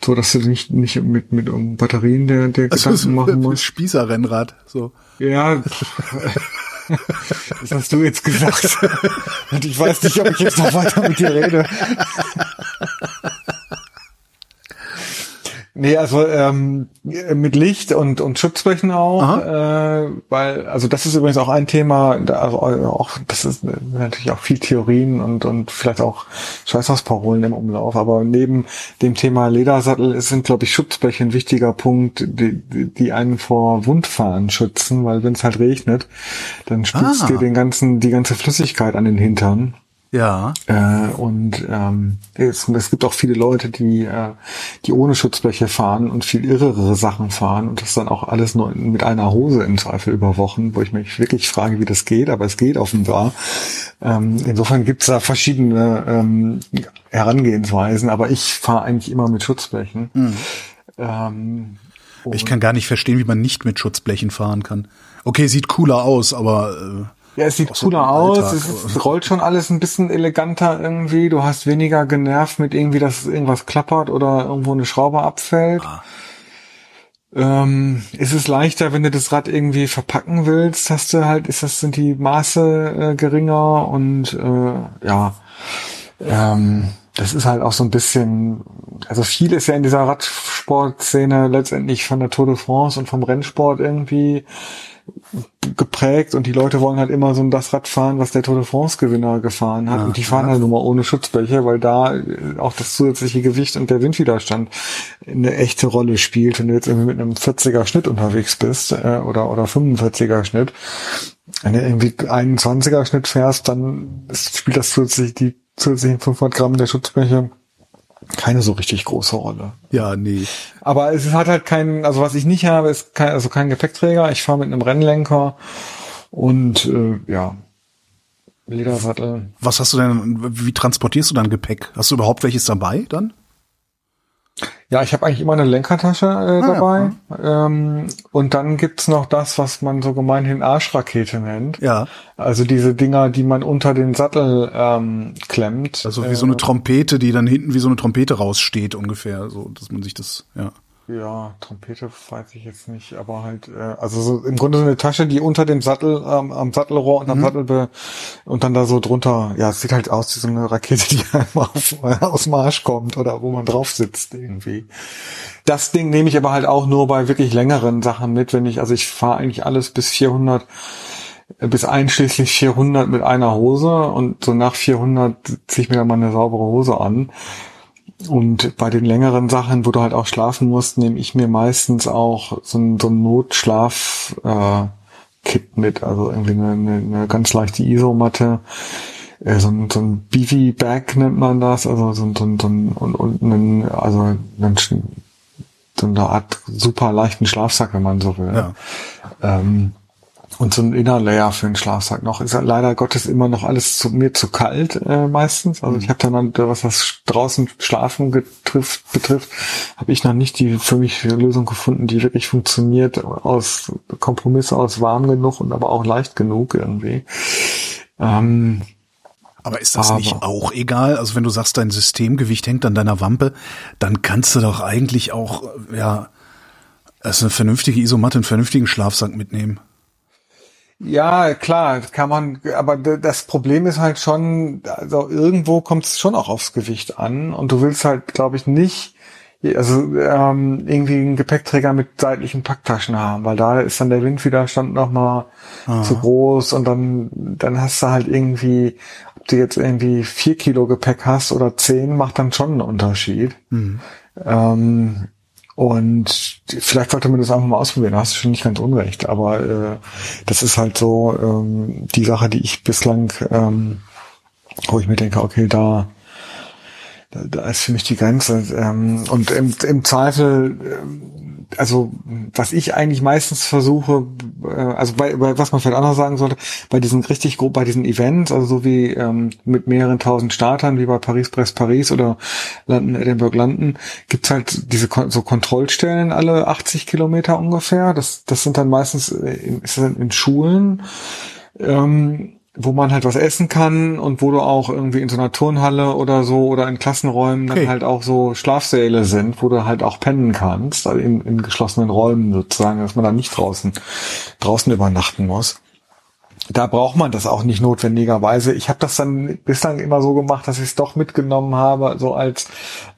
so dass du nicht nicht mit mit um Batterien der der Also Gedanken machen musst. Spießerrennrad. So. Ja, das hast du jetzt gesagt. (laughs) Und ich weiß nicht, ob ich jetzt noch weiter mit dir rede. Nee, also ähm, mit Licht und und Schutzblechen auch, äh, weil also das ist übrigens auch ein Thema, also auch das ist natürlich auch viel Theorien und und vielleicht auch Scheißhausparolen im Umlauf, aber neben dem Thema Ledersattel sind glaube ich Schutzbleche ein wichtiger Punkt, die, die die einen vor Wundfahren schützen, weil wenn es halt regnet, dann spritzt Ah. dir den ganzen die ganze Flüssigkeit an den Hintern. Ja. Äh, und ähm, es, es gibt auch viele Leute, die, äh, die ohne Schutzbleche fahren und viel irrere Sachen fahren und das dann auch alles nur mit einer Hose im Zweifel über Wochen, wo ich mich wirklich frage, wie das geht, aber es geht offenbar. Ähm, insofern gibt es da verschiedene ähm, Herangehensweisen, aber ich fahre eigentlich immer mit Schutzblechen. Ähm, Ich kann gar nicht verstehen, wie man nicht mit Schutzblechen fahren kann. Okay, sieht cooler aus, aber Ja, es sieht cooler aus, Alltag. es, ist, es rollt schon alles ein bisschen eleganter irgendwie. Du hast weniger genervt mit irgendwie, dass irgendwas klappert oder irgendwo eine Schraube abfällt. Ah. Ähm, ist es leichter, wenn du das Rad irgendwie verpacken willst, hast du halt, ist das, sind die Maße äh, geringer und äh, ja, ähm, das ist halt auch so ein bisschen, also viel ist ja in dieser Radsportszene letztendlich von der Tour de France und vom Rennsport irgendwie geprägt und die Leute wollen halt immer so das Rad fahren, was der Tour de France Gewinner gefahren hat und die fahren halt nur mal ohne Schutzbleche, weil da äh, auch das zusätzliche Gewicht und der Windwiderstand eine echte Rolle spielt. Wenn du jetzt irgendwie mit einem 40er Schnitt unterwegs bist äh, oder oder 45er Schnitt, wenn du irgendwie 21er Schnitt fährst, dann ist- spielt das zusätzlich die zusätzlichen 500 Gramm der Schutzbleche keine so richtig große Rolle. ja, nee. Aber es hat halt kein, also was ich nicht habe, ist kein, also kein Gepäckträger. Ich fahre mit einem Rennlenker und äh, ja, Ledersattel. Was hast du denn, wie transportierst du dein Gepäck? Hast du überhaupt welches dabei dann? Ja, ich habe eigentlich immer eine Lenkertasche äh, ja, dabei. Ähm, und dann gibt's noch das, was man so gemeinhin Arschrakete nennt. Ja. Also diese Dinger, die man unter den Sattel ähm, klemmt. Also wie so eine Trompete, die dann hinten wie so eine Trompete raussteht ungefähr, so dass man sich das, ja. Ja, Trompete weiß ich jetzt nicht, aber halt, äh, also so im Grunde so eine Tasche, die unter dem Sattel, ähm, am Sattelrohr und am Sattel be und dann da so drunter, ja, es sieht halt aus wie so eine Rakete, die (laughs) einfach auf, aus dem Arsch kommt oder wo man drauf sitzt irgendwie. Das Ding nehme ich aber halt auch nur bei wirklich längeren Sachen mit, wenn ich, also ich fahre eigentlich alles bis 400 äh, bis einschließlich 400 mit einer Hose und so nach 400 ziehe ich mir dann mal eine saubere Hose an. Und bei den längeren Sachen, wo du halt auch schlafen musst, nehme ich mir meistens auch so ein, so ein Notschlaf äh, Kit mit, also irgendwie eine, eine, eine ganz leichte Isomatte, äh, so ein, so ein Beefy Bag nennt man das, also so, ein- so, ein- so ein, und, und einen, also einen, so eine Art super leichten Schlafsack, wenn man so will. Ja. Ähm, und so ein Innerlayer für den Schlafsack noch. Ist ja leider Gottes immer noch alles zu, mir zu kalt äh, meistens. Also ich habe dann, was das draußen Schlafen getrifft, betrifft, habe ich noch nicht die für mich Lösung gefunden, die wirklich funktioniert aus Kompromisse aus warm genug und aber auch leicht genug irgendwie. Ähm, Aber ist das Aber- nicht auch egal? Also wenn du sagst, dein Systemgewicht hängt an deiner Wampe, dann kannst du doch eigentlich auch, ja, also eine vernünftige Isomatte, einen vernünftigen Schlafsack mitnehmen. Ja, klar, kann man, aber das Problem ist halt schon, also irgendwo kommt es schon auch aufs Gewicht an und du willst halt, glaube ich, nicht also ähm, irgendwie einen Gepäckträger mit seitlichen Packtaschen haben, weil da ist dann der Windwiderstand nochmal zu groß und dann, dann hast du halt irgendwie, ob du jetzt irgendwie vier Kilo Gepäck hast oder zehn, macht dann schon einen Unterschied. Ähm, und vielleicht sollte man das einfach mal ausprobieren, da hast du schon nicht ganz unrecht, aber äh, das ist halt so ähm, die Sache, die ich bislang, ähm, wo ich mir denke, okay, da da, da ist für mich die Grenze. Ähm, und im, im Zweifel, ähm, also was ich eigentlich meistens versuche, äh, also bei, bei, was man vielleicht anders sagen sollte, bei diesen richtig grob, bei diesen Events, also so wie ähm, mit mehreren tausend Startern, wie bei Paris Brest Paris oder London Edinburgh London, gibt's halt diese Kon so Kontrollstellen alle 80 Kilometer ungefähr. Das, das sind dann meistens äh, in, ist das in Schulen. Ähm, wo man halt was essen kann und wo du auch irgendwie in so einer Turnhalle oder so oder in Klassenräumen dann Okay. halt auch so Schlafsäle sind, wo du halt auch pennen kannst, also in, in geschlossenen Räumen sozusagen, dass man da nicht draußen, draußen übernachten muss. Da braucht man das auch nicht notwendigerweise. Ich habe das dann bislang immer so gemacht, dass ich es doch mitgenommen habe, so als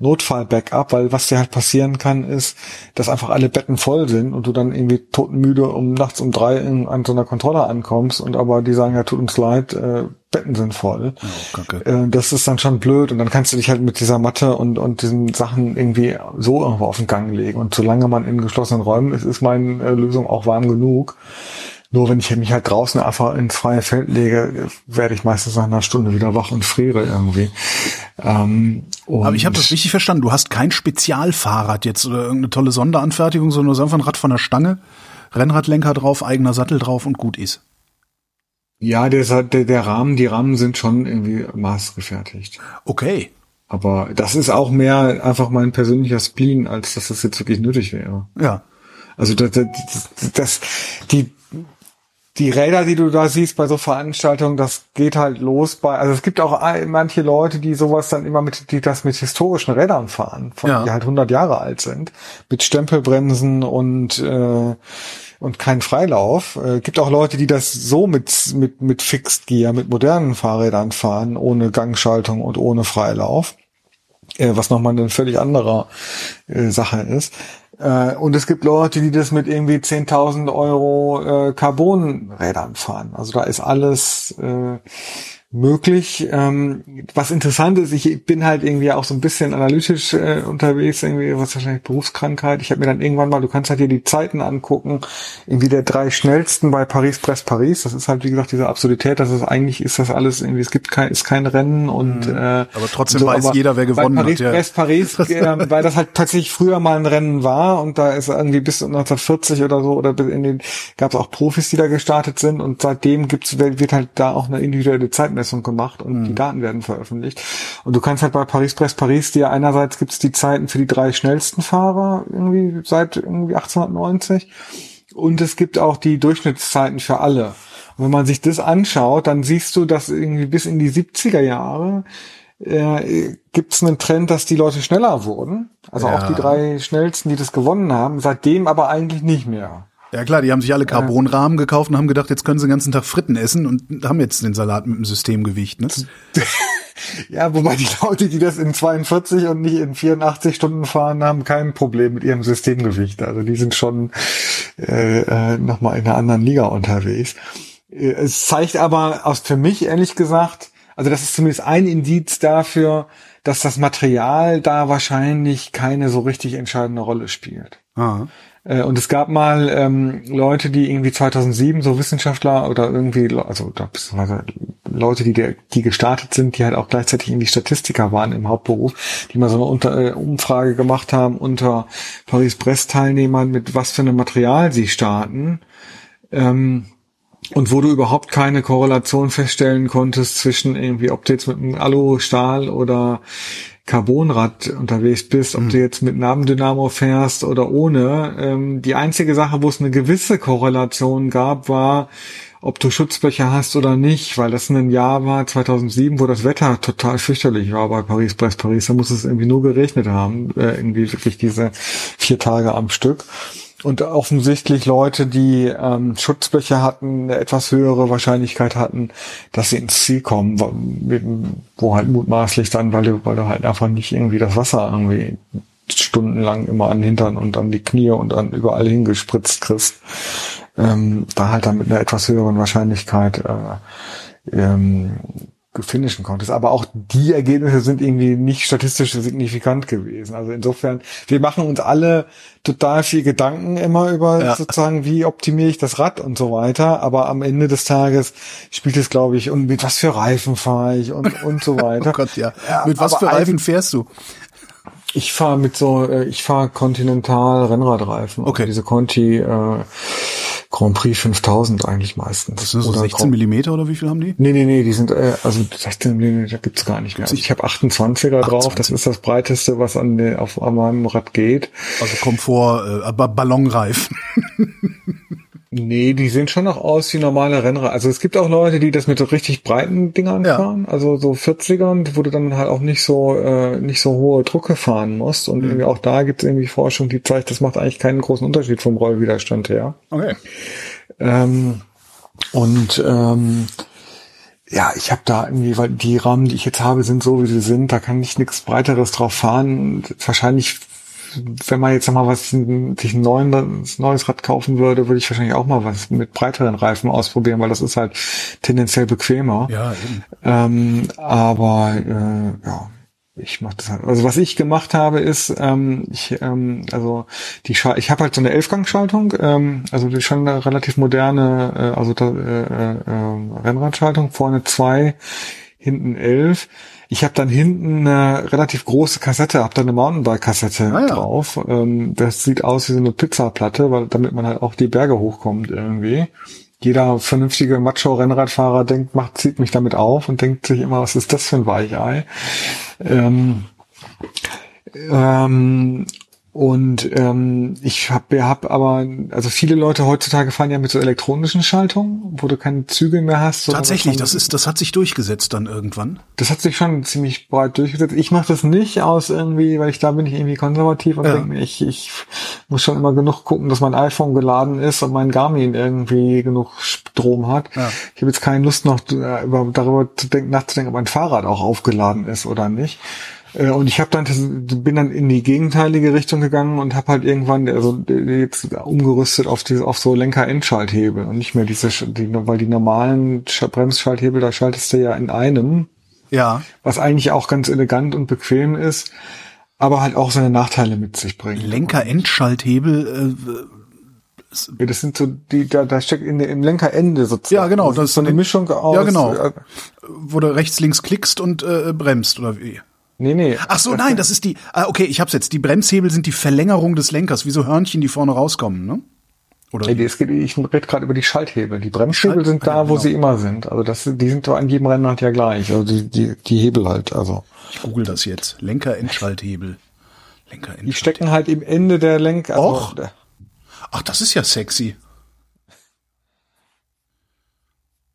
Notfall-Backup, weil was dir halt passieren kann, ist, dass einfach alle Betten voll sind und du dann irgendwie totenmüde um nachts um drei in, an so einer Kontrolle ankommst und aber die sagen, ja, tut uns leid, äh, Betten sind voll. Oh. Äh, das ist dann schon blöd und dann kannst du dich halt mit dieser Matte und, und diesen Sachen irgendwie so irgendwo auf den Gang legen. Und solange man in geschlossenen Räumen ist, ist meine äh, Lösung auch warm genug. Nur wenn ich mich halt draußen einfach ins freie Feld lege, werde ich meistens nach einer Stunde wieder wach und friere irgendwie. Ähm, Aber ich habe und- das richtig verstanden. Du hast kein Spezialfahrrad jetzt oder irgendeine tolle Sonderanfertigung, sondern du hast einfach ein Rad von der Stange, Rennradlenker drauf, eigener Sattel drauf und gut ist. Ja, der, der, der Rahmen, die Rahmen sind schon irgendwie maßgefertigt. Okay. Aber das ist auch mehr einfach mein persönlicher Spleen, als dass das jetzt wirklich nötig wäre. Ja. Also das, das, das die die Räder, die du da siehst bei so Veranstaltungen, das geht halt los bei, also es gibt auch manche Leute, die sowas dann immer mit, die das mit historischen Rädern fahren, von, Ja. die halt 100 Jahre alt sind, mit Stempelbremsen und äh, und kein Freilauf. Äh, gibt auch Leute, die das so mit mit mit Fixed Gear, mit modernen Fahrrädern fahren, ohne Gangschaltung und ohne Freilauf äh, was nochmal eine völlig andere äh, Sache ist. Äh, und es gibt Leute, die das mit irgendwie 10.000 Euro äh, Carbonrädern fahren. Also da ist alles äh, möglich. Ähm, was interessant ist, ich bin halt irgendwie auch so ein bisschen analytisch äh, unterwegs, irgendwie was wahrscheinlich Berufskrankheit. Ich habe mir dann irgendwann mal, du kannst halt hier die Zeiten angucken, irgendwie der drei schnellsten bei Paris Brest Paris. Das ist halt wie gesagt diese Absurdität, dass es eigentlich ist das alles irgendwie, es gibt kein, ist kein Rennen und äh, Aber trotzdem weiß jeder, wer gewonnen bei hat, Paris. Brest Paris, (laughs) äh, weil das halt tatsächlich früher mal ein Rennen war und da ist irgendwie bis 1940 oder so oder bis in den gab es auch Profis, die da gestartet sind und seitdem gibt's wird halt da auch eine individuelle Zeitmessung gemacht und die Daten werden veröffentlicht und du kannst halt bei Paris Brest Paris dir einerseits gibt's die Zeiten für die drei schnellsten Fahrer irgendwie seit irgendwie 1890 und es gibt auch die Durchschnittszeiten für alle. Und wenn man sich das anschaut, dann siehst du, dass irgendwie bis in die 70er Jahre äh, gibt es einen Trend, dass die Leute schneller wurden. Also auch Ja. die drei schnellsten, die das gewonnen haben, seitdem aber eigentlich nicht mehr. Ja klar, die haben sich alle Carbonrahmen gekauft und haben gedacht, jetzt können sie den ganzen Tag Fritten essen und haben jetzt den Salat mit dem Systemgewicht. Ne? (laughs) Ja, wobei die Leute, die das in 42 und nicht in 84 Stunden fahren, haben kein Problem mit ihrem Systemgewicht. Also die sind schon äh, äh, nochmal in einer anderen Liga unterwegs. Äh, Es zeigt aber aus für mich ehrlich gesagt, also das ist zumindest ein Indiz dafür, dass das Material da wahrscheinlich keine so richtig entscheidende Rolle spielt. Ah. Äh, Und es gab mal ähm, Leute, die irgendwie 2007 so Wissenschaftler oder irgendwie, also beziehungsweise Leute, die, die gestartet sind, die halt auch gleichzeitig irgendwie Statistiker waren im Hauptberuf, die mal so eine unter, äh, Umfrage gemacht haben unter Paris-Brest-Teilnehmern, mit was für einem Material sie starten. Ähm, und wo du überhaupt keine Korrelation feststellen konntest zwischen irgendwie, ob du jetzt mit einem Alu-Stahl oder Carbonrad unterwegs bist, ob du jetzt mit Nabendynamo fährst oder ohne. Ähm, die einzige Sache, wo es eine gewisse Korrelation gab, war, ob du Schutzbleche hast oder nicht, weil das ein Jahr war, 2007, wo das Wetter total fürchterlich war bei Paris, Brest, Paris. Da muss es irgendwie nur geregnet haben, äh, irgendwie wirklich diese vier Tage am Stück. Und offensichtlich Leute, die ähm, Schutzbleche hatten, eine etwas höhere Wahrscheinlichkeit hatten, dass sie ins Ziel kommen, wo, wo halt mutmaßlich dann, weil du, weil du halt einfach nicht irgendwie das Wasser irgendwie stundenlang immer an den Hintern und an die Knie und an überall hingespritzt kriegst, ähm, da halt dann mit einer etwas höheren Wahrscheinlichkeit äh, ähm, finishen konntest. Aber auch die Ergebnisse sind irgendwie nicht statistisch signifikant gewesen. Also insofern, wir machen uns alle total viel Gedanken immer über ja. sozusagen, wie optimiere ich das Rad und so weiter. Aber am Ende des Tages spielt es, glaube ich, und mit was für Reifen fahre ich und, und so (laughs) weiter. oh Gott, ja. ja mit was für Reifen fährst du? Ich fahre mit so, äh, ich fahre Continental Rennradreifen. Okay. Also diese Conti äh, Grand Prix 5000 eigentlich meistens. Das sind so oder 16 Millimeter oder wie viel haben die? Nee, nee, nee, die sind, äh, also 16 Millimeter gibt's gar nicht mehr. Ich habe 28er 28. drauf, das ist das breiteste, was an, den, auf, an meinem Rad geht. Also Komfort, äh, Ballonreifen. (laughs) Nee, die sehen schon noch aus wie normale Rennrad. Also es gibt auch Leute, die das mit so richtig breiten Dingern ja. fahren, also so 40ern, wo du dann halt auch nicht so äh, nicht so hohe Drucke fahren musst. Und mhm. irgendwie auch da gibt es irgendwie Forschung, die zeigt, das macht eigentlich keinen großen Unterschied vom Rollwiderstand her. Okay. Ähm, und ähm, ja, ich habe da irgendwie, weil die Rahmen, die ich jetzt habe, sind so, wie sie sind. Da kann ich nichts Breiteres drauf fahren. Wahrscheinlich wenn man jetzt mal was sich ein neues, neues Rad kaufen würde, würde ich wahrscheinlich auch mal was mit breiteren Reifen ausprobieren, weil das ist halt tendenziell bequemer. Ja, eben. Ähm, aber äh, ja, ich mache das halt. Also was ich gemacht habe ist, ähm, ich ähm, also die Schal ich habe halt so eine Elfgangschaltung, ähm, also die schon eine relativ moderne, äh, also da, äh, äh, Rennradschaltung vorne zwei, hinten elf ich habe dann hinten eine relativ große Kassette, habe da eine Mountainbike-Kassette ah, ja. drauf. Ähm, das sieht aus wie so eine Pizzaplatte, weil damit man halt auch die Berge hochkommt irgendwie. Jeder vernünftige Macho-Rennradfahrer denkt, macht, zieht mich damit auf und denkt sich immer, was ist das für ein Weichei? Ähm, ähm, und ähm, ich habe hab aber, also viele Leute heutzutage fahren ja mit so elektronischen Schaltungen, wo du keine Zügel mehr hast. Tatsächlich, das ist, das hat sich durchgesetzt dann irgendwann. Das hat sich schon ziemlich breit durchgesetzt. Ich mache das nicht aus irgendwie, weil ich da bin ich irgendwie konservativ und ja. denke mir, ich, ich muss schon immer genug gucken, dass mein iPhone geladen ist und mein Garmin irgendwie genug Strom hat. Ja. Ich habe jetzt keine Lust noch äh, über, darüber zu denken, nachzudenken, ob mein Fahrrad auch aufgeladen ist oder nicht. Äh, und ich habe dann bin dann in die gegenteilige Richtung gegangen und habe halt irgendwann also jetzt umgerüstet auf diese auf so Lenker-Endschalthebel und nicht mehr diese die, weil die normalen Bremsschalthebel da schaltest du ja in einem. Ja. Was eigentlich auch ganz elegant und bequem ist, aber halt auch seine Nachteile mit sich bringt. Lenker-Endschalthebel äh, das sind so die, da, da steckt in, im Lenkerende sozusagen. Ja, genau. Das, ist so eine Mischung aus. Ja, genau. Äh, Wo du rechts, links klickst und äh, bremst, oder wie? Nee, nee. Ach so, nein, das ist die. Ah, okay, ich hab's jetzt. Die Bremshebel sind die Verlängerung des Lenkers, wie so Hörnchen, die vorne rauskommen, ne? Oder? Nee, es geht, ich rede gerade über die Schalthebel. Die Bremshebel Schalt sind da, ja, wo genau. sie immer sind. Also das, die sind doch an jedem Rennrad ja gleich. Also die, die, die Hebel halt. Also. Ich google das jetzt. Lenker Endschalthebel. Lenker Endschalthebel. Die stecken halt im Ende der Lenker. Also Och. Ach, das ist ja sexy.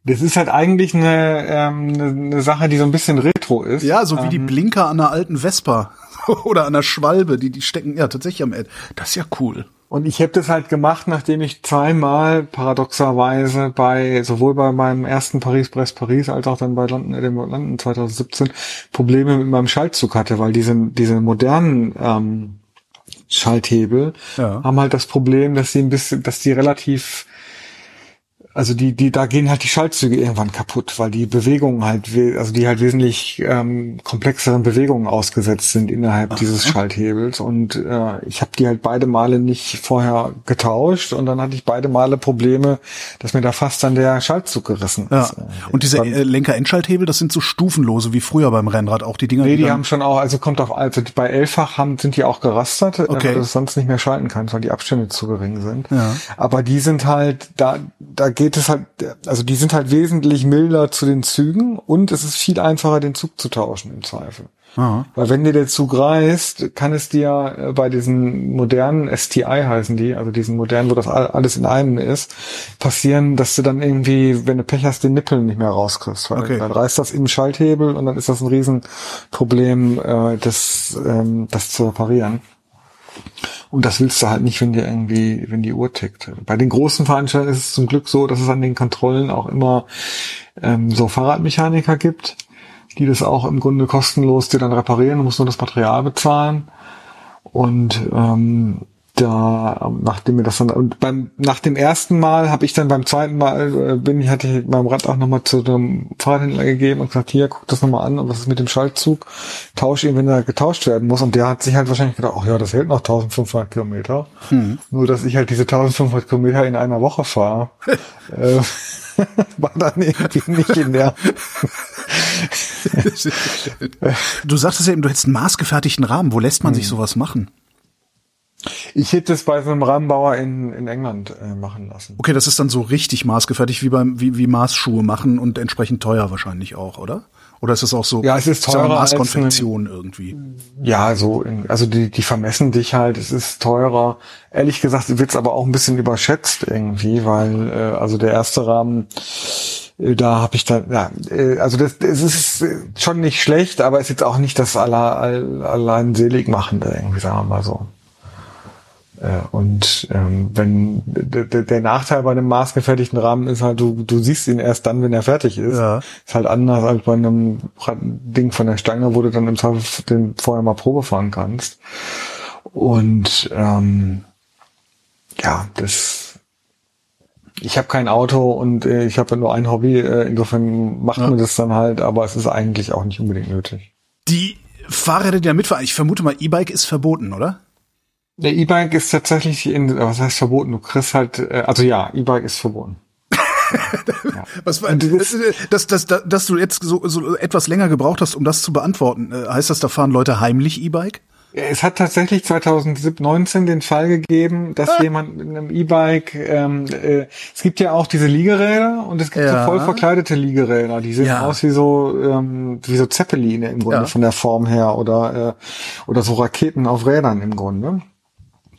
Das ist halt eigentlich eine, ähm, eine, eine Sache, die so ein bisschen retro ist. Ja, so wie ähm, die Blinker an einer alten Vespa (laughs) oder an einer Schwalbe, die die stecken ja tatsächlich am Ende. Das ist ja cool. Und ich habe das halt gemacht, nachdem ich zweimal paradoxerweise bei sowohl bei meinem ersten Paris-Brest-Paris als auch dann bei London Edinburgh London 2017 Probleme mit meinem Schaltzug hatte, weil diese diese modernen ähm, Schalthebel ja. haben halt das Problem, dass sie ein bisschen, dass die relativ also die, die, da gehen halt die Schaltzüge irgendwann kaputt, weil die Bewegungen halt, also die halt wesentlich ähm, komplexeren Bewegungen ausgesetzt sind innerhalb Aha. dieses Schalthebels. Und äh, ich habe die halt beide Male nicht vorher getauscht und dann hatte ich beide Male Probleme, dass mir da fast dann der Schaltzug gerissen ja. ist. Und diese äh, Lenker-Endschalthebel, das sind so stufenlose wie früher beim Rennrad, auch die Dinger. Nee, die, die haben schon auch, also kommt auf, also bei Elffach haben, sind die auch gerastert, äh, okay. weil du sonst nicht mehr schalten kannst, weil die Abstände zu gering sind. Ja. Aber die sind halt, da, da geht es halt, also die sind halt wesentlich milder zu den Zügen und es ist viel einfacher, den Zug zu tauschen im Zweifel. Aha. Weil wenn dir der Zug reißt, kann es dir äh, bei diesen modernen STI heißen die, also diesen modernen, wo das alles in einem ist, passieren, dass du dann irgendwie, wenn du Pech hast, den Nippel nicht mehr rauskriegst. Weil okay. dann reißt das im Schalthebel und dann ist das ein Riesenproblem, äh, das, ähm, das zu reparieren. Und das willst du halt nicht, wenn dir irgendwie, wenn die Uhr tickt. Bei den großen Veranstaltungen ist es zum Glück so, dass es an den Kontrollen auch immer ähm, so Fahrradmechaniker gibt, die das auch im Grunde kostenlos dir dann reparieren. Du musst nur das Material bezahlen. Und ähm, da, nachdem mir das dann, und beim, nach dem ersten Mal habe ich dann beim zweiten Mal, äh, bin ich, hatte ich meinem Rad auch nochmal zu dem Fahrradhändler gegeben und gesagt, hier, guck das nochmal an und was ist mit dem Schaltzug? Tausch ihn, wenn er getauscht werden muss. Und der hat sich halt wahrscheinlich gedacht, ach ja, das hält noch 1500 Kilometer. Hm. Nur, dass ich halt diese 1500 Kilometer in einer Woche fahre, (laughs) äh, (laughs) war dann irgendwie nicht in der. (laughs) du sagtest eben, du hättest einen maßgefertigten Rahmen. Wo lässt man hm. sich sowas machen? Ich hätte es bei so einem Rahmenbauer in, in England äh, machen lassen. Okay, das ist dann so richtig maßgefertigt wie beim wie, wie Maßschuhe machen und entsprechend teuer wahrscheinlich auch, oder? Oder ist es auch so ja, es ist teurer Maßkonfektion irgendwie? Ja, so in, also die die vermessen dich halt, es ist teurer. Ehrlich gesagt wird's aber auch ein bisschen überschätzt irgendwie, weil äh, also der erste Rahmen äh, da habe ich dann, ja, äh, also das, es ist schon nicht schlecht, aber es ist jetzt auch nicht das allein, allein selig machende, irgendwie, sagen wir mal so. Äh, und ähm, wenn der Nachteil bei einem maßgefertigten Rahmen ist halt, du, du siehst ihn erst dann, wenn er fertig ist. Ja. Ist halt anders als bei einem Ding von der Stange, wo du dann im Zweifel den vorher mal Probe fahren kannst. Und ähm, ja, das ich habe kein Auto und äh, ich habe nur ein Hobby, äh, insofern macht ja. man das dann halt, aber es ist eigentlich auch nicht unbedingt nötig. Die Fahrräder, die da mitfahren, ich vermute mal, E-Bike ist verboten, oder? Der E-Bike ist tatsächlich in, was heißt verboten? Du kriegst halt, äh, also ja, E-Bike ist verboten. (laughs) ja. Was war, dass, dass, dass, dass du jetzt so, so etwas länger gebraucht hast, um das zu beantworten, äh, heißt das, da fahren Leute heimlich E-Bike? Es hat tatsächlich 2019 den Fall gegeben, dass ah. jemand mit einem E-Bike, ähm, äh, es gibt ja auch diese Liegeräder und es gibt ja. so voll verkleidete Liegeräder, die sehen ja. aus wie so ähm, wie so Zeppeline im Grunde ja. von der Form her oder äh, oder so Raketen auf Rädern im Grunde.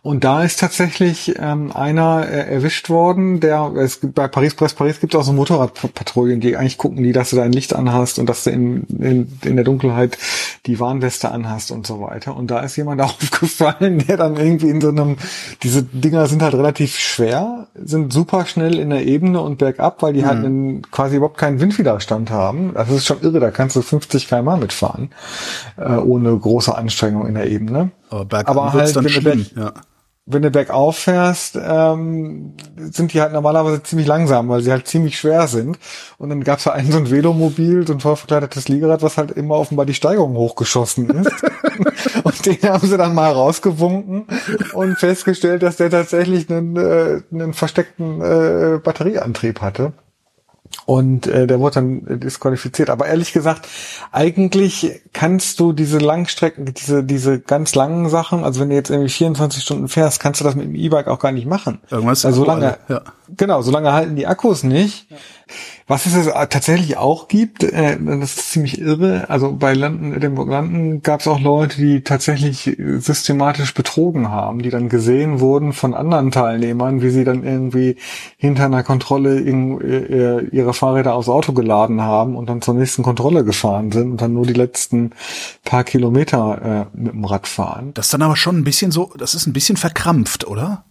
Und da ist tatsächlich ähm, einer äh, erwischt worden, der es gibt, bei Paris Press Paris gibt es auch so Motorradpatrouillen, die eigentlich gucken, die, dass du dein Licht anhast und dass du in, in, in der Dunkelheit die Warnweste anhast und so weiter. Und da ist jemand (laughs) aufgefallen, der dann irgendwie in so einem, diese Dinger sind halt relativ schwer, sind super schnell in der Ebene und bergab, weil die halt mhm. halt einen, quasi überhaupt keinen Windwiderstand haben. Das ist schon irre, da kannst du 50 km mitfahren, äh, ohne große Anstrengung in der Ebene. Aber bergab Aber halt, dann schlimm, ja wenn du bergauf fährst, ähm, sind die halt normalerweise ziemlich langsam, weil sie halt ziemlich schwer sind. Und dann gab's da einen so ein Velomobil, so ein voll verkleidetes Liegerad, was halt immer offenbar die Steigung hochgeschossen ist. (laughs) und den haben sie dann mal rausgewunken und festgestellt, dass der tatsächlich einen, äh, einen versteckten äh, Batterieantrieb hatte. Und äh, der wurde dann disqualifiziert. Aber ehrlich gesagt, eigentlich kannst du diese Langstrecken, diese, diese ganz langen Sachen, also wenn du jetzt irgendwie 24 Stunden fährst, kannst du das mit dem E-Bike auch gar nicht machen. Irgendwas also solange, ja. Genau, solange halten die Akkus nicht. Ja. Was es tatsächlich auch gibt, äh, das ist ziemlich irre, also bei Landen, dem Landen gab es auch Leute, die tatsächlich systematisch betrogen haben, die dann gesehen wurden von anderen Teilnehmern, wie sie dann irgendwie hinter einer Kontrolle in, äh, ihre Fahrräder aufs Auto geladen haben und dann zur nächsten Kontrolle gefahren sind und dann nur die letzten paar Kilometer äh, mit dem Rad fahren. Das ist dann aber schon ein bisschen so, das ist ein bisschen verkrampft, oder?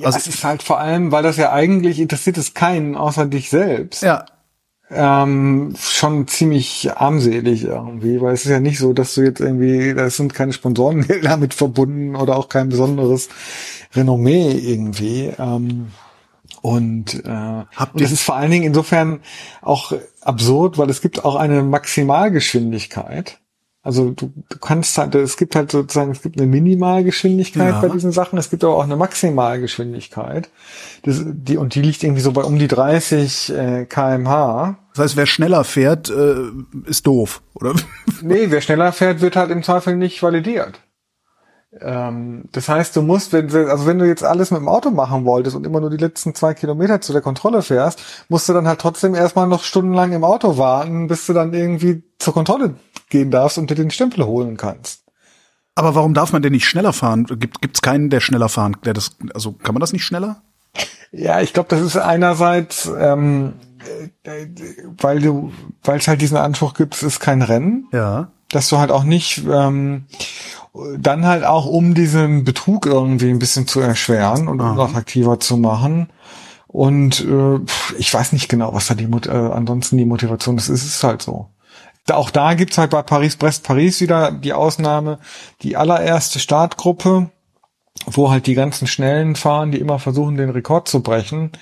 Ja, also, es ist halt vor allem, weil das ja eigentlich interessiert es keinen außer dich selbst. Ja. Ähm, schon ziemlich armselig irgendwie, weil es ist ja nicht so, dass du jetzt irgendwie, da sind keine Sponsoren (laughs) damit verbunden oder auch kein besonderes Renommee irgendwie. Ähm, und, äh, und das ist vor allen Dingen insofern auch absurd, weil es gibt auch eine Maximalgeschwindigkeit. Also du, du kannst halt, es gibt halt sozusagen, es gibt eine Minimalgeschwindigkeit ja. bei diesen Sachen, es gibt aber auch eine Maximalgeschwindigkeit. Das, die, und die liegt irgendwie so bei um die 30 äh, kmh. Das heißt, wer schneller fährt, äh, ist doof, oder? (laughs) nee, wer schneller fährt, wird halt im Zweifel nicht validiert. Ähm, das heißt, du musst, wenn, also wenn du jetzt alles mit dem Auto machen wolltest und immer nur die letzten zwei Kilometer zu der Kontrolle fährst, musst du dann halt trotzdem erstmal noch stundenlang im Auto warten, bis du dann irgendwie zur Kontrolle gehen darfst und dir den Stempel holen kannst. Aber warum darf man denn nicht schneller fahren? Gibt gibt's keinen, der schneller fahren, der das, also kann man das nicht schneller? Ja, ich glaube, das ist einerseits, ähm, äh, weil du, weil es halt diesen Anspruch gibt, es ist kein Rennen. Ja. Dass du halt auch nicht ähm, dann halt auch, um diesen Betrug irgendwie ein bisschen zu erschweren und Aha. unattraktiver zu machen. Und äh, ich weiß nicht genau, was da die äh, ansonsten die Motivation ist. Es ist halt so. Auch da gibt's halt bei Paris-Brest-Paris wieder die Ausnahme, die allererste Startgruppe, wo halt die ganzen Schnellen fahren, die immer versuchen, den Rekord zu brechen.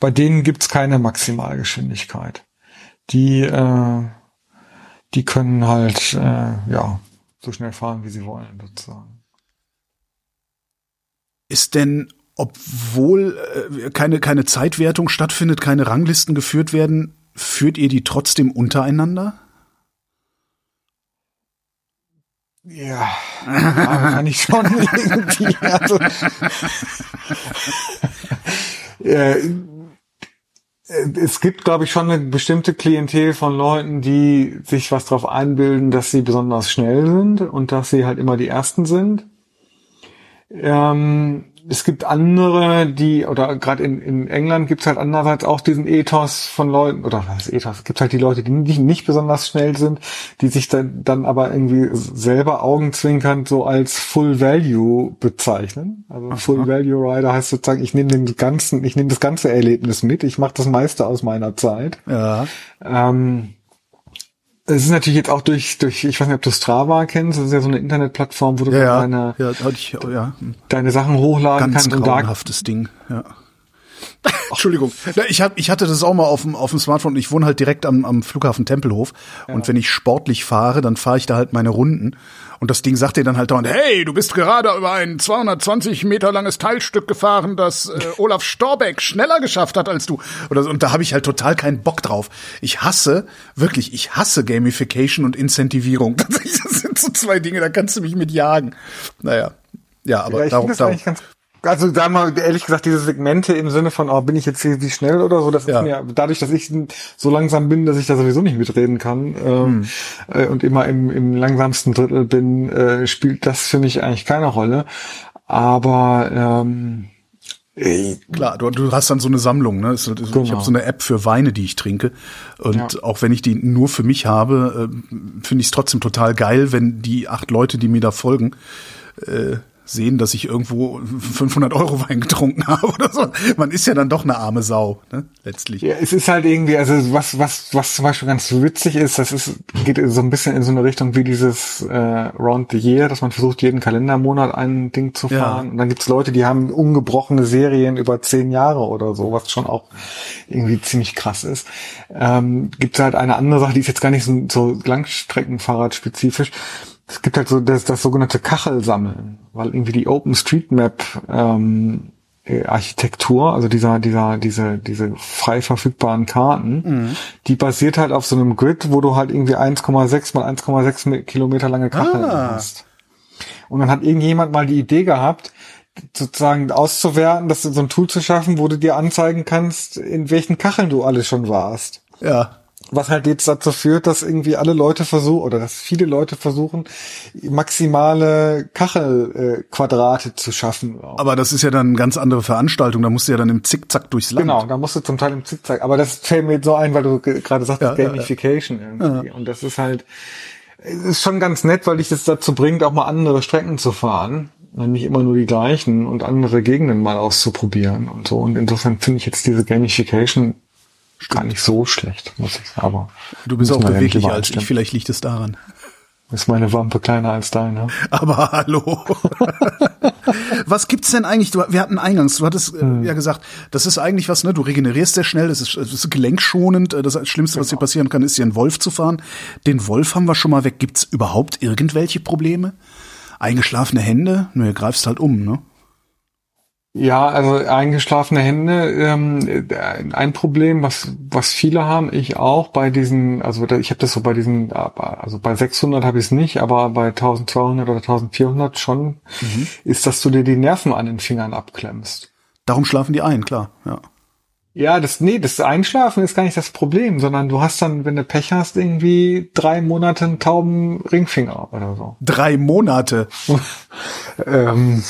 Bei denen gibt's keine Maximalgeschwindigkeit. Die, äh, die können halt, äh, ja, so schnell fahren, wie sie wollen, sozusagen. Ist denn, obwohl äh, keine, keine Zeitwertung stattfindet, keine Ranglisten geführt werden, führt ihr die trotzdem untereinander? Ja, kann ich schon (laughs) irgendwie. Also, (laughs) äh, es gibt, glaube ich, schon eine bestimmte Klientel von Leuten, die sich was darauf einbilden, dass sie besonders schnell sind und dass sie halt immer die Ersten sind. Ähm, es gibt andere, die, oder gerade in, in England gibt es halt andererseits auch diesen Ethos von Leuten, oder was Ethos, es gibt halt die Leute, die nicht, nicht besonders schnell sind, die sich dann, dann aber irgendwie selber augenzwinkernd so als Full Value bezeichnen. Also Aha. Full Value Rider heißt sozusagen, ich nehme den ganzen, ich nehme das ganze Erlebnis mit, ich mache das meiste aus meiner Zeit. Ja. Ähm, es ist natürlich jetzt auch durch, durch, ich weiß nicht, ob du Strava kennst, das ist ja so eine Internetplattform, wo du ja, deine, ja, ich, ja. deine Sachen hochladen Ganz kannst. Ganz grauenhaftes Ding, ja. (laughs) Entschuldigung. Ich, hab, ich hatte das auch mal auf dem, auf dem Smartphone. Ich wohne halt direkt am, am Flughafen Tempelhof. Ja. Und wenn ich sportlich fahre, dann fahre ich da halt meine Runden. Und das Ding sagt dir dann halt dauernd, hey, du bist gerade über ein 220 Meter langes Teilstück gefahren, das äh, (laughs) Olaf Storbeck schneller geschafft hat als du. Oder so. Und da habe ich halt total keinen Bock drauf. Ich hasse, wirklich, ich hasse Gamification und Incentivierung. (laughs) Das sind so zwei Dinge, da kannst du mich mit jagen. Naja. Ja, aber ja, darum, darum also da mal ehrlich gesagt, diese Segmente im Sinne von, oh, bin ich jetzt hier wie schnell oder so, das ja. ist mir, dadurch, dass ich so langsam bin, dass ich da sowieso nicht mitreden kann ähm, hm. äh, und immer im, im langsamsten Drittel bin, äh, spielt das für mich eigentlich keine Rolle. Aber ähm, Klar, du, du hast dann so eine Sammlung, ne? Genau. Ich habe so eine App für Weine, die ich trinke. Und ja. auch wenn ich die nur für mich habe, äh, finde ich es trotzdem total geil, wenn die acht Leute, die mir da folgen, äh, sehen, dass ich irgendwo 500 Euro Wein getrunken (laughs) habe oder so. Man ist ja dann doch eine arme Sau, ne? letztlich. Ja, es ist halt irgendwie, also was, was, was zum Beispiel ganz witzig ist, das ist, geht so ein bisschen in so eine Richtung wie dieses äh, Round the Year, dass man versucht, jeden Kalendermonat ein Ding zu fahren. Ja. Und dann gibt's Leute, die haben ungebrochene Serien über zehn Jahre oder so, was schon auch irgendwie ziemlich krass ist. Ähm, gibt's halt eine andere Sache, die ist jetzt gar nicht so, so Langstreckenfahrrad spezifisch es gibt halt so das, das sogenannte Kachelsammeln, weil irgendwie die OpenStreetMap ähm, äh, Architektur, also dieser, dieser, diese, diese frei verfügbaren Karten, mhm. die basiert halt auf so einem Grid, wo du halt irgendwie 1,6 mal 1,6 Kilometer lange Kacheln ah. hast. Und dann hat irgendjemand mal die Idee gehabt, sozusagen auszuwerten, dass du so ein Tool zu schaffen, wo du dir anzeigen kannst, in welchen Kacheln du alles schon warst. Ja was halt jetzt dazu führt, dass irgendwie alle Leute versuchen oder dass viele Leute versuchen, maximale Kachelquadrate äh, zu schaffen. Aber das ist ja dann eine ganz andere Veranstaltung. Da musst du ja dann im Zickzack durchs Land. Genau, da musst du zum Teil im Zickzack. Aber das fällt mir jetzt so ein, weil du gerade sagst, ja, Gamification ja, ja. irgendwie. Und das ist halt, ist schon ganz nett, weil dich das dazu bringt, auch mal andere Strecken zu fahren nicht immer nur die gleichen und andere Gegenden mal auszuprobieren und so. Und insofern finde ich jetzt diese Gamification Gar nicht so schlecht, muss ich sagen. Aber du bist auch beweglicher als ich, vielleicht liegt es daran. Ist meine Wampe kleiner als deine? Aber hallo. (laughs) was gibt's denn eigentlich? Du, wir hatten eingangs, du hattest äh, hm. ja gesagt, das ist eigentlich was, ne? Du regenerierst sehr schnell, das ist, das ist gelenkschonend. Äh, das Schlimmste, was dir genau. passieren kann, ist hier einen Wolf zu fahren. Den Wolf haben wir schon mal weg. Gibt's überhaupt irgendwelche Probleme? Eingeschlafene Hände? Nö, greifst halt um, ne? Ja, also eingeschlafene Hände, ähm, ein Problem, was was viele haben, ich auch bei diesen, also ich habe das so bei diesen, also bei 600 habe ich es nicht, aber bei 1200 oder 1400 schon, mhm. ist, dass du dir die Nerven an den Fingern abklemmst. Darum schlafen die ein, klar, ja. Ja, das, nee, das Einschlafen ist gar nicht das Problem, sondern du hast dann, wenn du Pech hast, irgendwie drei Monate einen tauben Ringfinger oder so. Drei Monate? (laughs) ähm,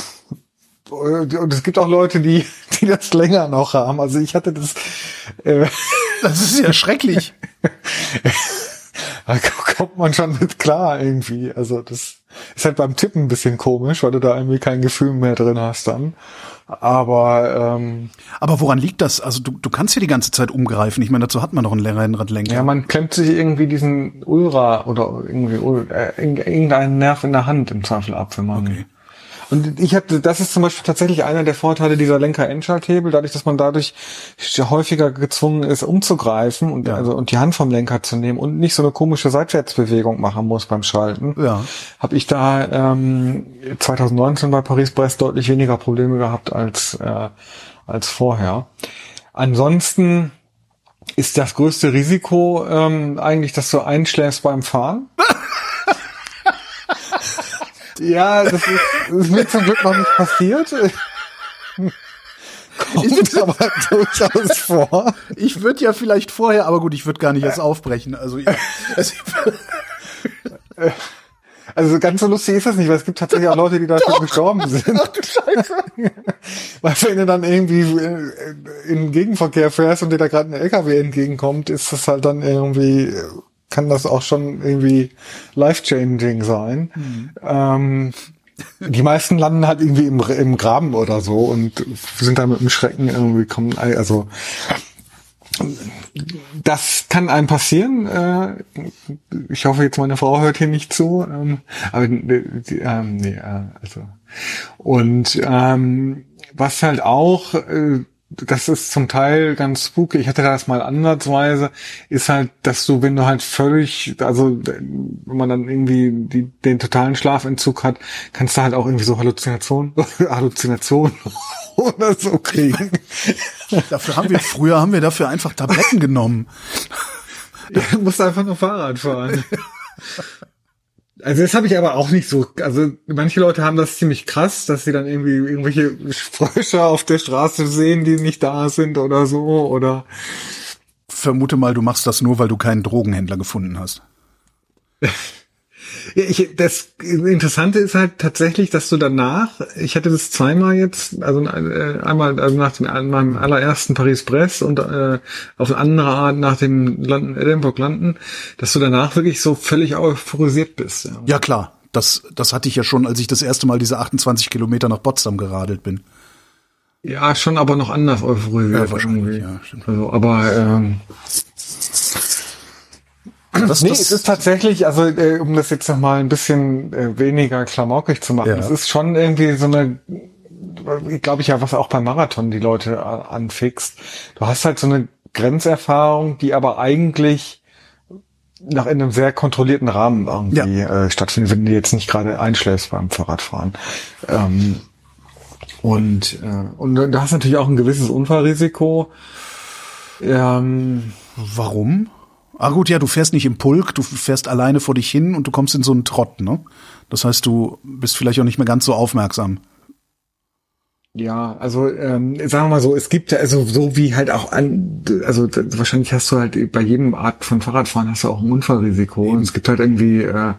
und es gibt auch Leute, die, (laughs) die das länger noch haben. Also ich hatte das. Äh, (laughs) das ist ja schrecklich. (laughs) da kommt man schon mit klar irgendwie. Also das. Ist halt beim Tippen ein bisschen komisch, weil du da irgendwie kein Gefühl mehr drin hast dann. Aber ähm, Aber woran liegt das? Also du, du kannst hier die ganze Zeit umgreifen. Ich meine, dazu hat man doch einen längeren Radlenker. ja, man klemmt sich irgendwie diesen Ulra oder irgendwie äh, irg- irgendeinen Nerv in der Hand im Zweifel ab, wenn man. Okay. Und ich hatte, das ist zum Beispiel tatsächlich einer der Vorteile dieser Lenker-Endschalthebel, dadurch, dass man dadurch häufiger gezwungen ist, umzugreifen und Ja. also und die Hand vom Lenker zu nehmen und nicht so eine komische Seitwärtsbewegung machen muss beim Schalten. Ja. Habe ich da ähm, 2019 bei Paris-Brest deutlich weniger Probleme gehabt als äh, als vorher. Ansonsten ist das größte Risiko ähm, eigentlich, dass du einschläfst beim Fahren. (laughs) ja, das ist, das ist mir zum Glück noch nicht passiert. (laughs) Kommt aber durchaus vor. Ich würde ja vielleicht vorher, aber gut, ich würde gar nicht erst aufbrechen. Also, ja, also Also ganz so lustig ist das nicht, weil es gibt tatsächlich auch Leute, die dafür gestorben sind. Ach du Scheiße. (laughs) weil wenn du dann irgendwie äh, in Gegenverkehr fährst und dir da gerade ein LKW entgegenkommt, ist das halt dann irgendwie, kann das auch schon irgendwie life-changing sein. Ähm, die meisten landen halt irgendwie im, im Graben oder so und sind da mit dem Schrecken irgendwie kommen, also das kann einem passieren. Äh, ich hoffe jetzt meine Frau hört hier nicht zu. Ähm, aber äh, ähm, nee, äh, also und ähm, was halt auch, äh, das ist zum Teil ganz spooky. Ich hatte das mal ansatzweise, ist halt, dass du, wenn du halt völlig, also wenn man dann irgendwie die, den totalen Schlafentzug hat, kannst du halt auch irgendwie so Halluzinationen, (laughs) Halluzinationen (laughs) oder so kriegen. (laughs) dafür haben wir, früher haben wir dafür einfach Tabletten genommen. Du musst einfach nur Fahrrad fahren. Also das habe ich aber auch nicht so. Also manche Leute haben das ziemlich krass, dass sie dann irgendwie irgendwelche Frösche auf der Straße sehen, die nicht da sind oder so. Oder Vermute mal, du machst das nur, weil du keinen Drogenhändler gefunden hast. (laughs) ich, das Interessante ist halt tatsächlich, dass du danach, ich hatte das zweimal jetzt, also äh, einmal also nach dem, meinem allerersten Paris-Brest und äh, auf eine andere Art nach dem Landen, Edinburgh landen, dass du danach wirklich so völlig euphorisiert bist. Ja. Ja, klar. Das, das hatte ich ja schon, als ich das erste Mal diese 28 Kilometer nach Potsdam geradelt bin. Ja, schon aber noch anders euphorisiert. Ja, wahrscheinlich, irgendwie. ja, stimmt. Also, aber ähm, Das, nee, das, es ist tatsächlich, also äh, um das jetzt noch mal ein bisschen äh, weniger klamaukig zu machen, Ja. es ist schon irgendwie so eine, glaube ich ja, was auch beim Marathon die Leute äh, anfixt. Du hast halt so eine Grenzerfahrung, die aber eigentlich nach in einem sehr kontrollierten Rahmen irgendwie äh, stattfindet, wenn du jetzt nicht gerade einschläfst beim Fahrradfahren. Ähm, und, äh, und du hast natürlich auch ein gewisses Unfallrisiko. Ähm, warum? Ah gut, ja, du fährst nicht im Pulk, du fährst alleine vor dich hin und du kommst in so einen Trott, ne? Das heißt, du bist vielleicht auch nicht mehr ganz so aufmerksam. Ja, also ähm, sagen wir mal so, es gibt ja also so wie halt auch an, also wahrscheinlich hast du halt bei jedem Art von Fahrradfahren hast du auch ein Unfallrisiko und es gibt halt irgendwie äh,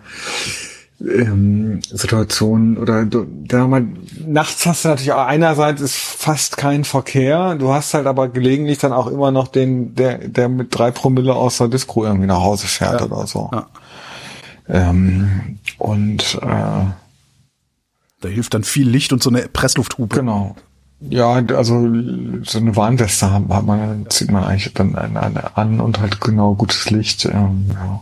ähm, Situationen oder du, wir mal, nachts hast du natürlich auch einerseits ist fast kein Verkehr, du hast halt aber gelegentlich dann auch immer noch den, der, der mit drei Promille aus der Disco irgendwie nach Hause fährt Ja. oder so. Ja. Ähm, und äh, Da hilft dann viel Licht und so eine Presslufthupe. Genau. Ja, also so eine Warnweste hat man, zieht man eigentlich dann an, an, an und halt genau gutes Licht. Ähm, ja.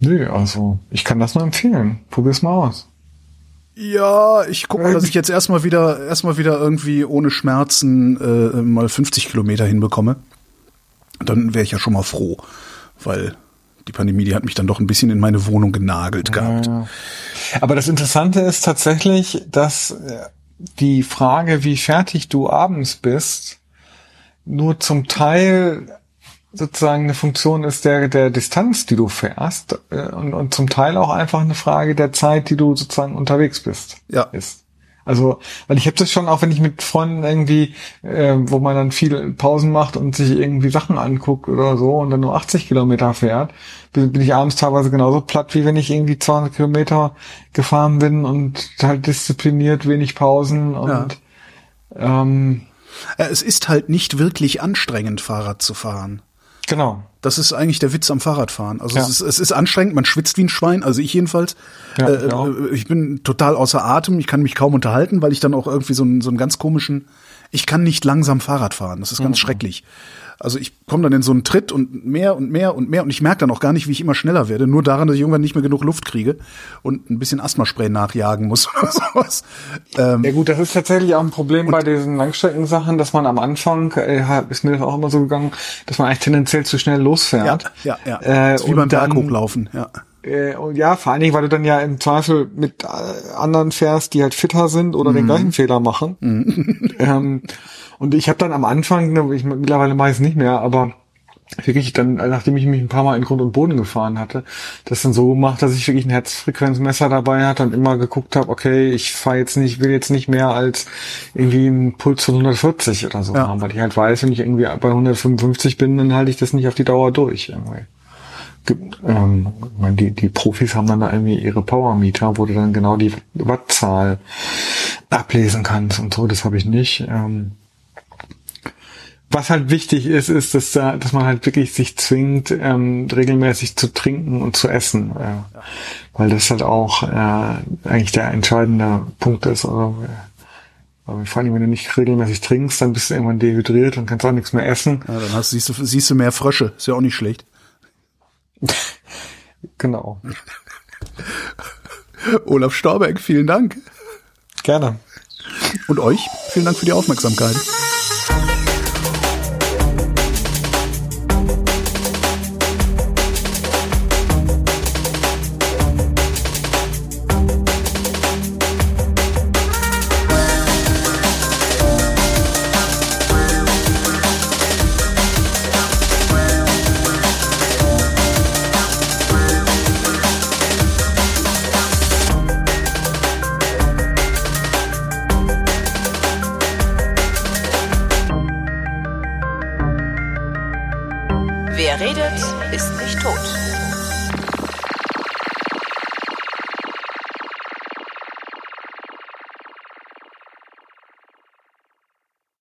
Nö, also ich kann das nur empfehlen. Probier's mal aus. Ja, ich gucke mal, dass ich jetzt erstmal wieder, erstmal wieder irgendwie ohne Schmerzen äh, mal 50 Kilometer hinbekomme. Dann wäre ich ja schon mal froh, weil die Pandemie, die hat mich dann doch ein bisschen in meine Wohnung genagelt gehabt. Ja. Aber das Interessante ist tatsächlich, dass äh, die Frage, wie fertig du abends bist, nur zum Teil sozusagen eine Funktion ist der, der Distanz, die du fährst äh, und, und zum Teil auch einfach eine Frage der Zeit, die du sozusagen unterwegs bist. Ja. Ist. Also, weil ich habe das schon, auch wenn ich mit Freunden irgendwie, äh, wo man dann viel Pausen macht und sich irgendwie Sachen anguckt oder so und dann nur 80 Kilometer fährt, bin, bin ich abends teilweise genauso platt, wie wenn ich irgendwie 200 Kilometer gefahren bin und halt diszipliniert, wenig Pausen und ähm, Äh, Es ist halt nicht wirklich anstrengend, Fahrrad zu fahren. Genau. Das ist eigentlich der Witz am Fahrradfahren. Also Ja. es, ist, es ist anstrengend, man schwitzt wie ein Schwein, also ich jedenfalls. Ja, äh, ich äh, ich bin total außer Atem, ich kann mich kaum unterhalten, weil ich dann auch irgendwie so einen, so einen ganz komischen, ich kann nicht langsam Fahrrad fahren, das ist Mhm. ganz schrecklich. Also ich komme dann in so einen Tritt und mehr und mehr und mehr und ich merke dann auch gar nicht, wie ich immer schneller werde, nur daran, dass ich irgendwann nicht mehr genug Luft kriege und ein bisschen Asthmaspray nachjagen muss (laughs) oder sowas. Ähm, Ja gut, das ist tatsächlich auch ein Problem bei diesen Langstreckensachen, dass man am Anfang, äh, ist mir das auch immer so gegangen, dass man eigentlich tendenziell zu schnell ja, losfährt. ja, ja. Äh, Das ist wie beim Berg hochlaufen, ja. Äh, und ja, vor allen Dingen, weil du dann ja im Zweifel mit äh, anderen fährst, die halt fitter sind oder Mhm. den gleichen Fehler machen. (laughs) ähm, und ich habe dann am Anfang, ne, ich mittlerweile mache ich es nicht mehr, aber wirklich dann, nachdem ich mich ein paar Mal in Grund und Boden gefahren hatte, das dann so gemacht, dass ich wirklich ein Herzfrequenzmesser dabei hatte und immer geguckt habe, okay, ich fahre jetzt nicht, will jetzt nicht mehr als irgendwie einen Puls von 140 oder so Ja. haben, weil ich halt weiß, wenn ich irgendwie bei 155 bin, dann halte ich das nicht auf die Dauer durch irgendwie ähm, die, die Profis haben dann da irgendwie ihre Powermeter, wo du dann genau die Wattzahl ablesen kannst und so, das habe ich nicht. Ähm, was halt wichtig ist, ist, dass, da, dass man halt wirklich sich zwingt, ähm, regelmäßig zu trinken und zu essen. Äh, Weil das halt auch äh, eigentlich der entscheidende Punkt ist. Also, aber vor allem, wenn du nicht regelmäßig trinkst, dann bist du irgendwann dehydriert und kannst auch nichts mehr essen. ja dann hast, siehst, du, siehst du mehr Frösche, ist ja auch nicht schlecht. (laughs) Genau. Olaf Storbeck, vielen Dank. Gerne. Und euch, vielen Dank für die Aufmerksamkeit.